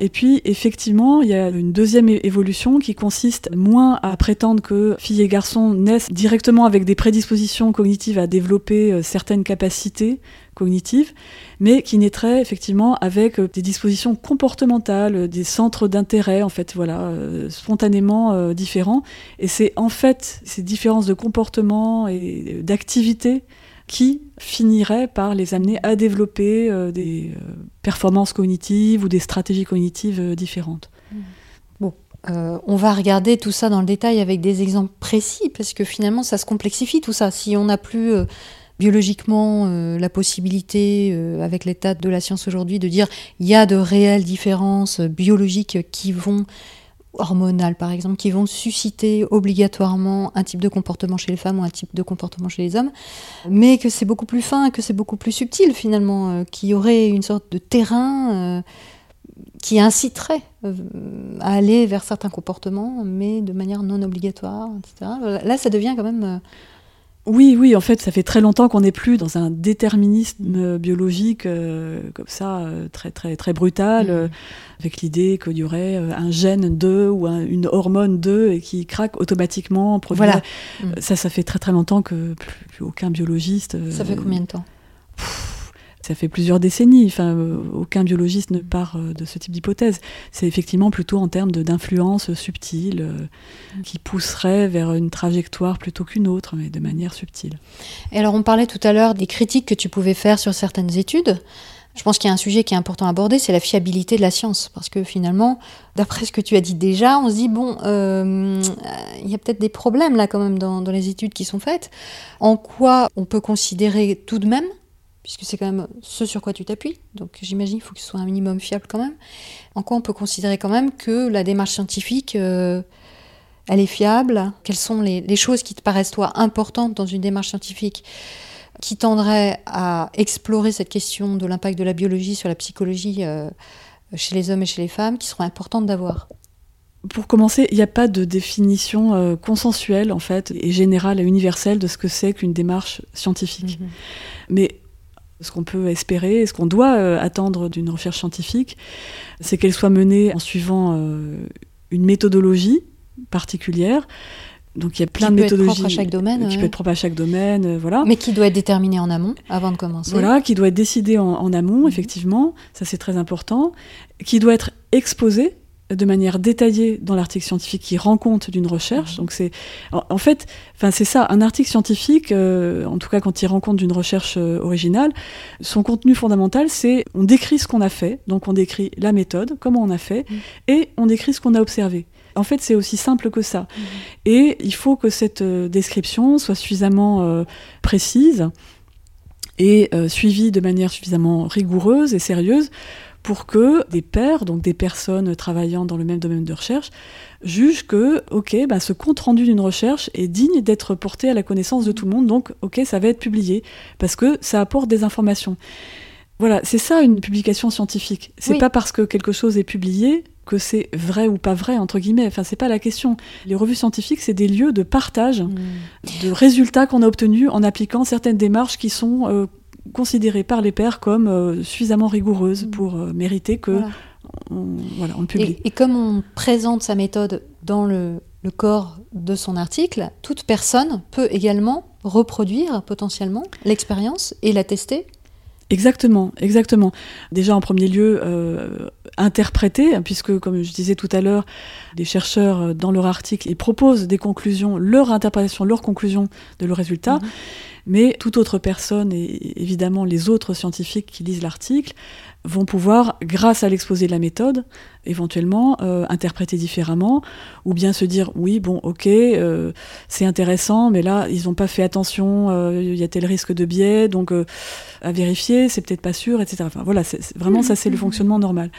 Et puis, effectivement, il y a une deuxième évolution qui consiste moins à prétendre que filles et garçons naissent directement avec des prédispositions cognitives à développer certaines capacités cognitive, mais qui naîtrait effectivement avec euh, des dispositions comportementales, euh, des centres d'intérêt, en fait, voilà, euh, spontanément différents. Et c'est en fait ces différences de comportement et d'activité qui finiraient par les amener à développer des performances cognitives ou des stratégies cognitives différentes. Bon, on va regarder tout ça dans le détail avec des exemples précis, parce que finalement, ça se complexifie tout ça. Si on n'a plus biologiquement euh, la possibilité, euh, avec l'état de la science aujourd'hui, de dire il y a de réelles différences biologiques qui vont hormonales par exemple, qui vont susciter obligatoirement un type de comportement chez les femmes ou un type de comportement chez les hommes, mais que c'est beaucoup plus fin, que c'est beaucoup plus subtil finalement, euh, qu'il y aurait une sorte de terrain qui inciterait à aller vers certains comportements, mais de manière non obligatoire, etc. Là, ça devient quand même Oui, oui, en fait, ça fait très longtemps qu'on n'est plus dans un déterminisme biologique euh, comme ça, euh, très, très, très brutal, mm. euh, avec l'idée qu'il y aurait un gène 2 ou une hormone 2 et qui craque automatiquement. Voilà. Mm. Ça, ça fait très très longtemps que plus, aucun biologiste. ça fait combien de temps? Ça fait plusieurs décennies. Enfin, euh, aucun biologiste ne part euh, de ce type d'hypothèse. C'est effectivement plutôt en termes d'influence subtile euh, qui pousserait vers une trajectoire plutôt qu'une autre, mais de manière subtile. Et alors, on parlait tout à l'heure des critiques que tu pouvais faire sur certaines études. Je pense qu'il y a un sujet qui est important à aborder, c'est la fiabilité de la science. Parce que finalement, d'après ce que tu as dit déjà, on se dit, bon, il y a peut-être des problèmes là quand même dans, dans les études qui sont faites. En quoi on peut considérer tout de même puisque c'est quand même ce sur quoi tu t'appuies. Donc j'imagine qu'il faut que ce soit un minimum fiable quand même. En quoi on peut considérer quand même que la démarche scientifique, euh, elle est fiable? Quelles sont les, choses qui te paraissent toi importantes dans une démarche scientifique qui tendraient à explorer cette question de l'impact de la biologie sur la psychologie euh, chez les hommes et chez les femmes, qui seront importantes d'avoir? Pour commencer, il n'y a pas de définition euh, consensuelle en fait et générale et universelle de ce que c'est qu'une démarche scientifique. Mm-hmm. Mais ce qu'on peut espérer ce qu'on doit euh, attendre d'une recherche scientifique, c'est qu'elle soit menée en suivant euh, une méthodologie particulière. Donc il y a plein de méthodologies qui peut être propre à chaque domaine, qui peut être propre à chaque domaine, euh, voilà. Mais qui doit être déterminée en amont avant de commencer. Voilà, qui doit être décidée en, amont, mhm. effectivement, ça c'est très important, qui doit être exposée de manière détaillée dans l'article scientifique qui rend compte d'une recherche. Donc c'est en, fait, enfin c'est ça, un article scientifique, euh, en tout cas quand il rend compte d'une recherche euh, originale, son contenu fondamental c'est on décrit ce qu'on a fait, donc on décrit la méthode, comment on a fait, mmh. et on décrit ce qu'on a observé. En fait, c'est aussi simple que ça. Mmh. Et il faut que cette euh, description soit suffisamment précise et suivie de manière suffisamment rigoureuse et sérieuse pour que des pairs, donc des personnes travaillant dans le même domaine de recherche, jugent que, ok, bah, ce compte-rendu d'une recherche est digne d'être porté à la connaissance de tout le monde, donc, ok, ça va être publié, parce que ça apporte des informations. Voilà, c'est ça une publication scientifique. C'est pas parce que quelque chose est publié que c'est vrai ou pas vrai, entre guillemets. Enfin, c'est pas la question. Les revues scientifiques, c'est des lieux de partage mmh. de résultats qu'on a obtenus en appliquant certaines démarches qui sont euh, considérée par les pairs comme euh, suffisamment rigoureuse mm. pour euh, mériter que On, voilà, on le publie. Et, comme on présente sa méthode dans le, le, corps de son article, toute personne peut également reproduire potentiellement l'expérience et la tester Exactement, exactement. Déjà en premier lieu, euh, interpréter, puisque comme je disais tout à l'heure, les chercheurs euh, dans leur article, ils proposent des conclusions, leur interprétation, leur conclusion de leurs résultats. Mm-hmm. Mais toute autre personne, et évidemment les autres scientifiques qui lisent l'article, vont pouvoir, grâce à l'exposé de la méthode, éventuellement euh, interpréter différemment, ou bien se dire oui, bon, ok, euh, c'est intéressant, mais là, ils n'ont pas fait attention, euh, il y a tel risque de biais, donc à vérifier, c'est peut-être pas sûr, etc. Enfin voilà, vraiment ça, c'est le fonctionnement normal.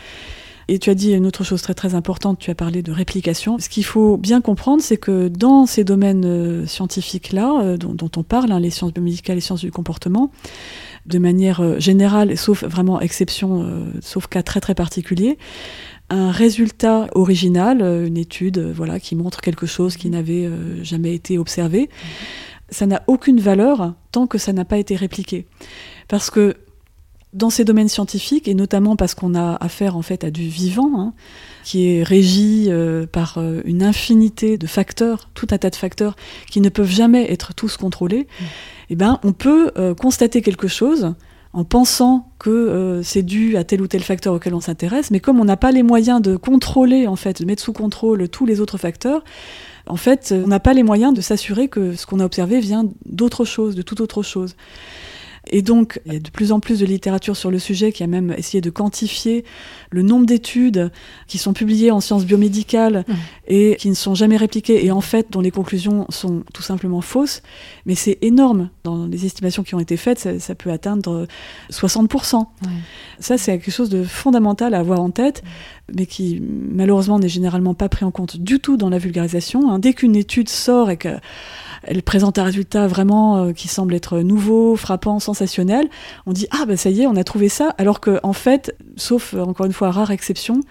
Et tu as dit une autre chose très très importante, tu as parlé de réplication. Ce qu'il faut bien comprendre, c'est que dans ces domaines scientifiques-là, dont, on parle, hein, les sciences biomédicales, les sciences du comportement, de manière euh, générale, sauf vraiment exception, euh, sauf cas très très particulier, un résultat original, euh, une étude voilà, qui montre quelque chose qui n'avait jamais été observé, ça n'a aucune valeur tant que ça n'a pas été répliqué. Parce que dans ces domaines scientifiques, et notamment parce qu'on a affaire en fait à du vivant, hein, qui est régi par une infinité de facteurs, tout un tas de facteurs qui ne peuvent jamais être tous contrôlés, eh ben, on peut euh, constater quelque chose en pensant que euh, c'est dû à tel ou tel facteur auquel on s'intéresse, mais comme on n'a pas les moyens de contrôler, en fait, de mettre sous contrôle tous les autres facteurs, en fait, on n'a pas les moyens de s'assurer que ce qu'on a observé vient d'autre chose, de toute autre chose. Et donc, il y a de plus en plus de littérature sur le sujet qui a même essayé de quantifier le nombre d'études qui sont publiées en sciences biomédicales mmh. et qui ne sont jamais répliquées et en fait dont les conclusions sont tout simplement fausses. Mais c'est énorme. Dans les estimations qui ont été faites, ça, peut atteindre 60%. Ça, c'est quelque chose de fondamental à avoir en tête, mais qui malheureusement n'est généralement pas pris en compte du tout dans la vulgarisation. Hein. Dès qu'une étude sort et que elle présente un résultat vraiment euh, qui semble être nouveau, frappant, sensationnel. On dit ah ben ça y est, on a trouvé ça, alors que en fait, sauf euh, encore une fois rare exception,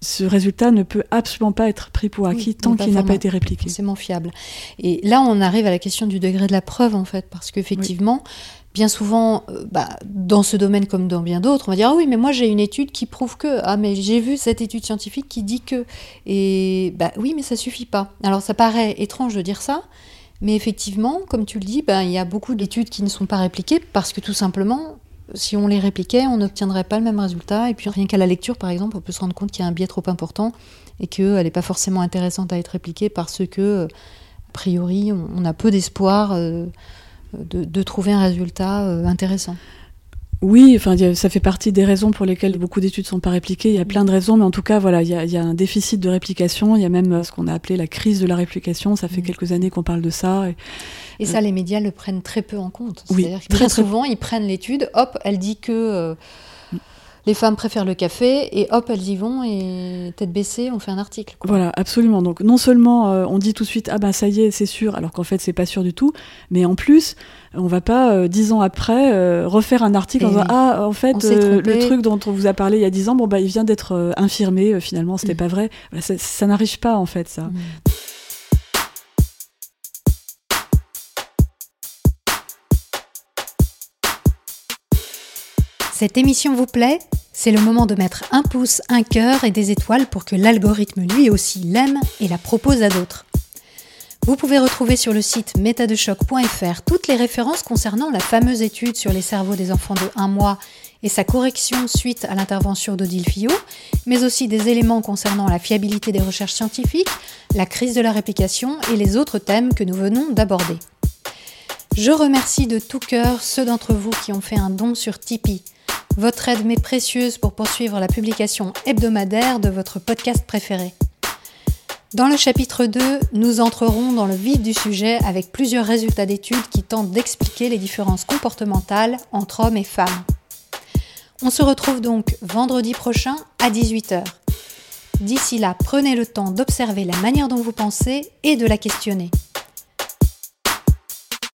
ce résultat ne peut absolument pas être pris pour acquis tant qu'il n'a pas été répliqué. C'est fiable. Et là, on arrive à la question du degré de la preuve, en fait, parce qu'effectivement, bien souvent, euh, bah, dans ce domaine comme dans bien d'autres, on va dire ah oui, mais moi j'ai une étude qui prouve que ah mais j'ai vu cette étude scientifique qui dit que et bah oui, mais ça suffit pas. Alors ça paraît étrange de dire ça, mais effectivement, comme tu le dis, bah, il y a beaucoup d'études qui ne sont pas répliquées parce que tout simplement si on les répliquait, on n'obtiendrait pas le même résultat. Et puis rien qu'à la lecture, par exemple, on peut se rendre compte qu'il y a un biais trop important et qu'elle n'est pas forcément intéressante à être répliquée parce que, a priori, on a peu d'espoir euh, de, trouver un résultat euh, intéressant. Oui, enfin, ça fait partie des raisons pour lesquelles beaucoup d'études ne sont pas répliquées. Il y a plein de raisons, mais en tout cas, voilà, il y, a, un déficit de réplication. Il y a même euh, ce qu'on a appelé la crise de la réplication. Ça fait mm. quelques années qu'on parle de ça. Et, ça, les médias le prennent très peu en compte. C'est-à-dire que très, souvent, ils prennent l'étude, hop, elle dit que euh, les femmes préfèrent le café et hop, elles y vont et tête baissée, on fait un article. Voilà, absolument. Donc non seulement euh, on dit tout de suite ah ben ça y est, c'est sûr, alors qu'en fait c'est pas sûr du tout, mais en plus on va pas euh, dix ans après euh, refaire un article en disant ah en fait le truc dont on vous a parlé il y a dix ans bon bah il vient d'être infirmé finalement c'était mm. pas vrai. ça, n'arrive pas en fait ça. Mm. Cette émission vous plaît? C'est le moment de mettre un pouce, un cœur et des étoiles pour que l'algorithme lui aussi l'aime et la propose à d'autres. Vous pouvez retrouver sur le site métadechoc.fr toutes les références concernant la fameuse étude sur les cerveaux des enfants de 1 mois et sa correction suite à l'intervention d'Odile Fillot, mais aussi des éléments concernant la fiabilité des recherches scientifiques, la crise de la réplication et les autres thèmes que nous venons d'aborder. Je remercie de tout cœur ceux d'entre vous qui ont fait un don sur Tipeee. Votre aide m'est précieuse pour poursuivre la publication hebdomadaire de votre podcast préféré. Dans le chapitre 2, nous entrerons dans le vif du sujet avec plusieurs résultats d'études qui tentent d'expliquer les différences comportementales entre hommes et femmes. On se retrouve donc vendredi prochain à 18h. D'ici là, prenez le temps d'observer la manière dont vous pensez et de la questionner.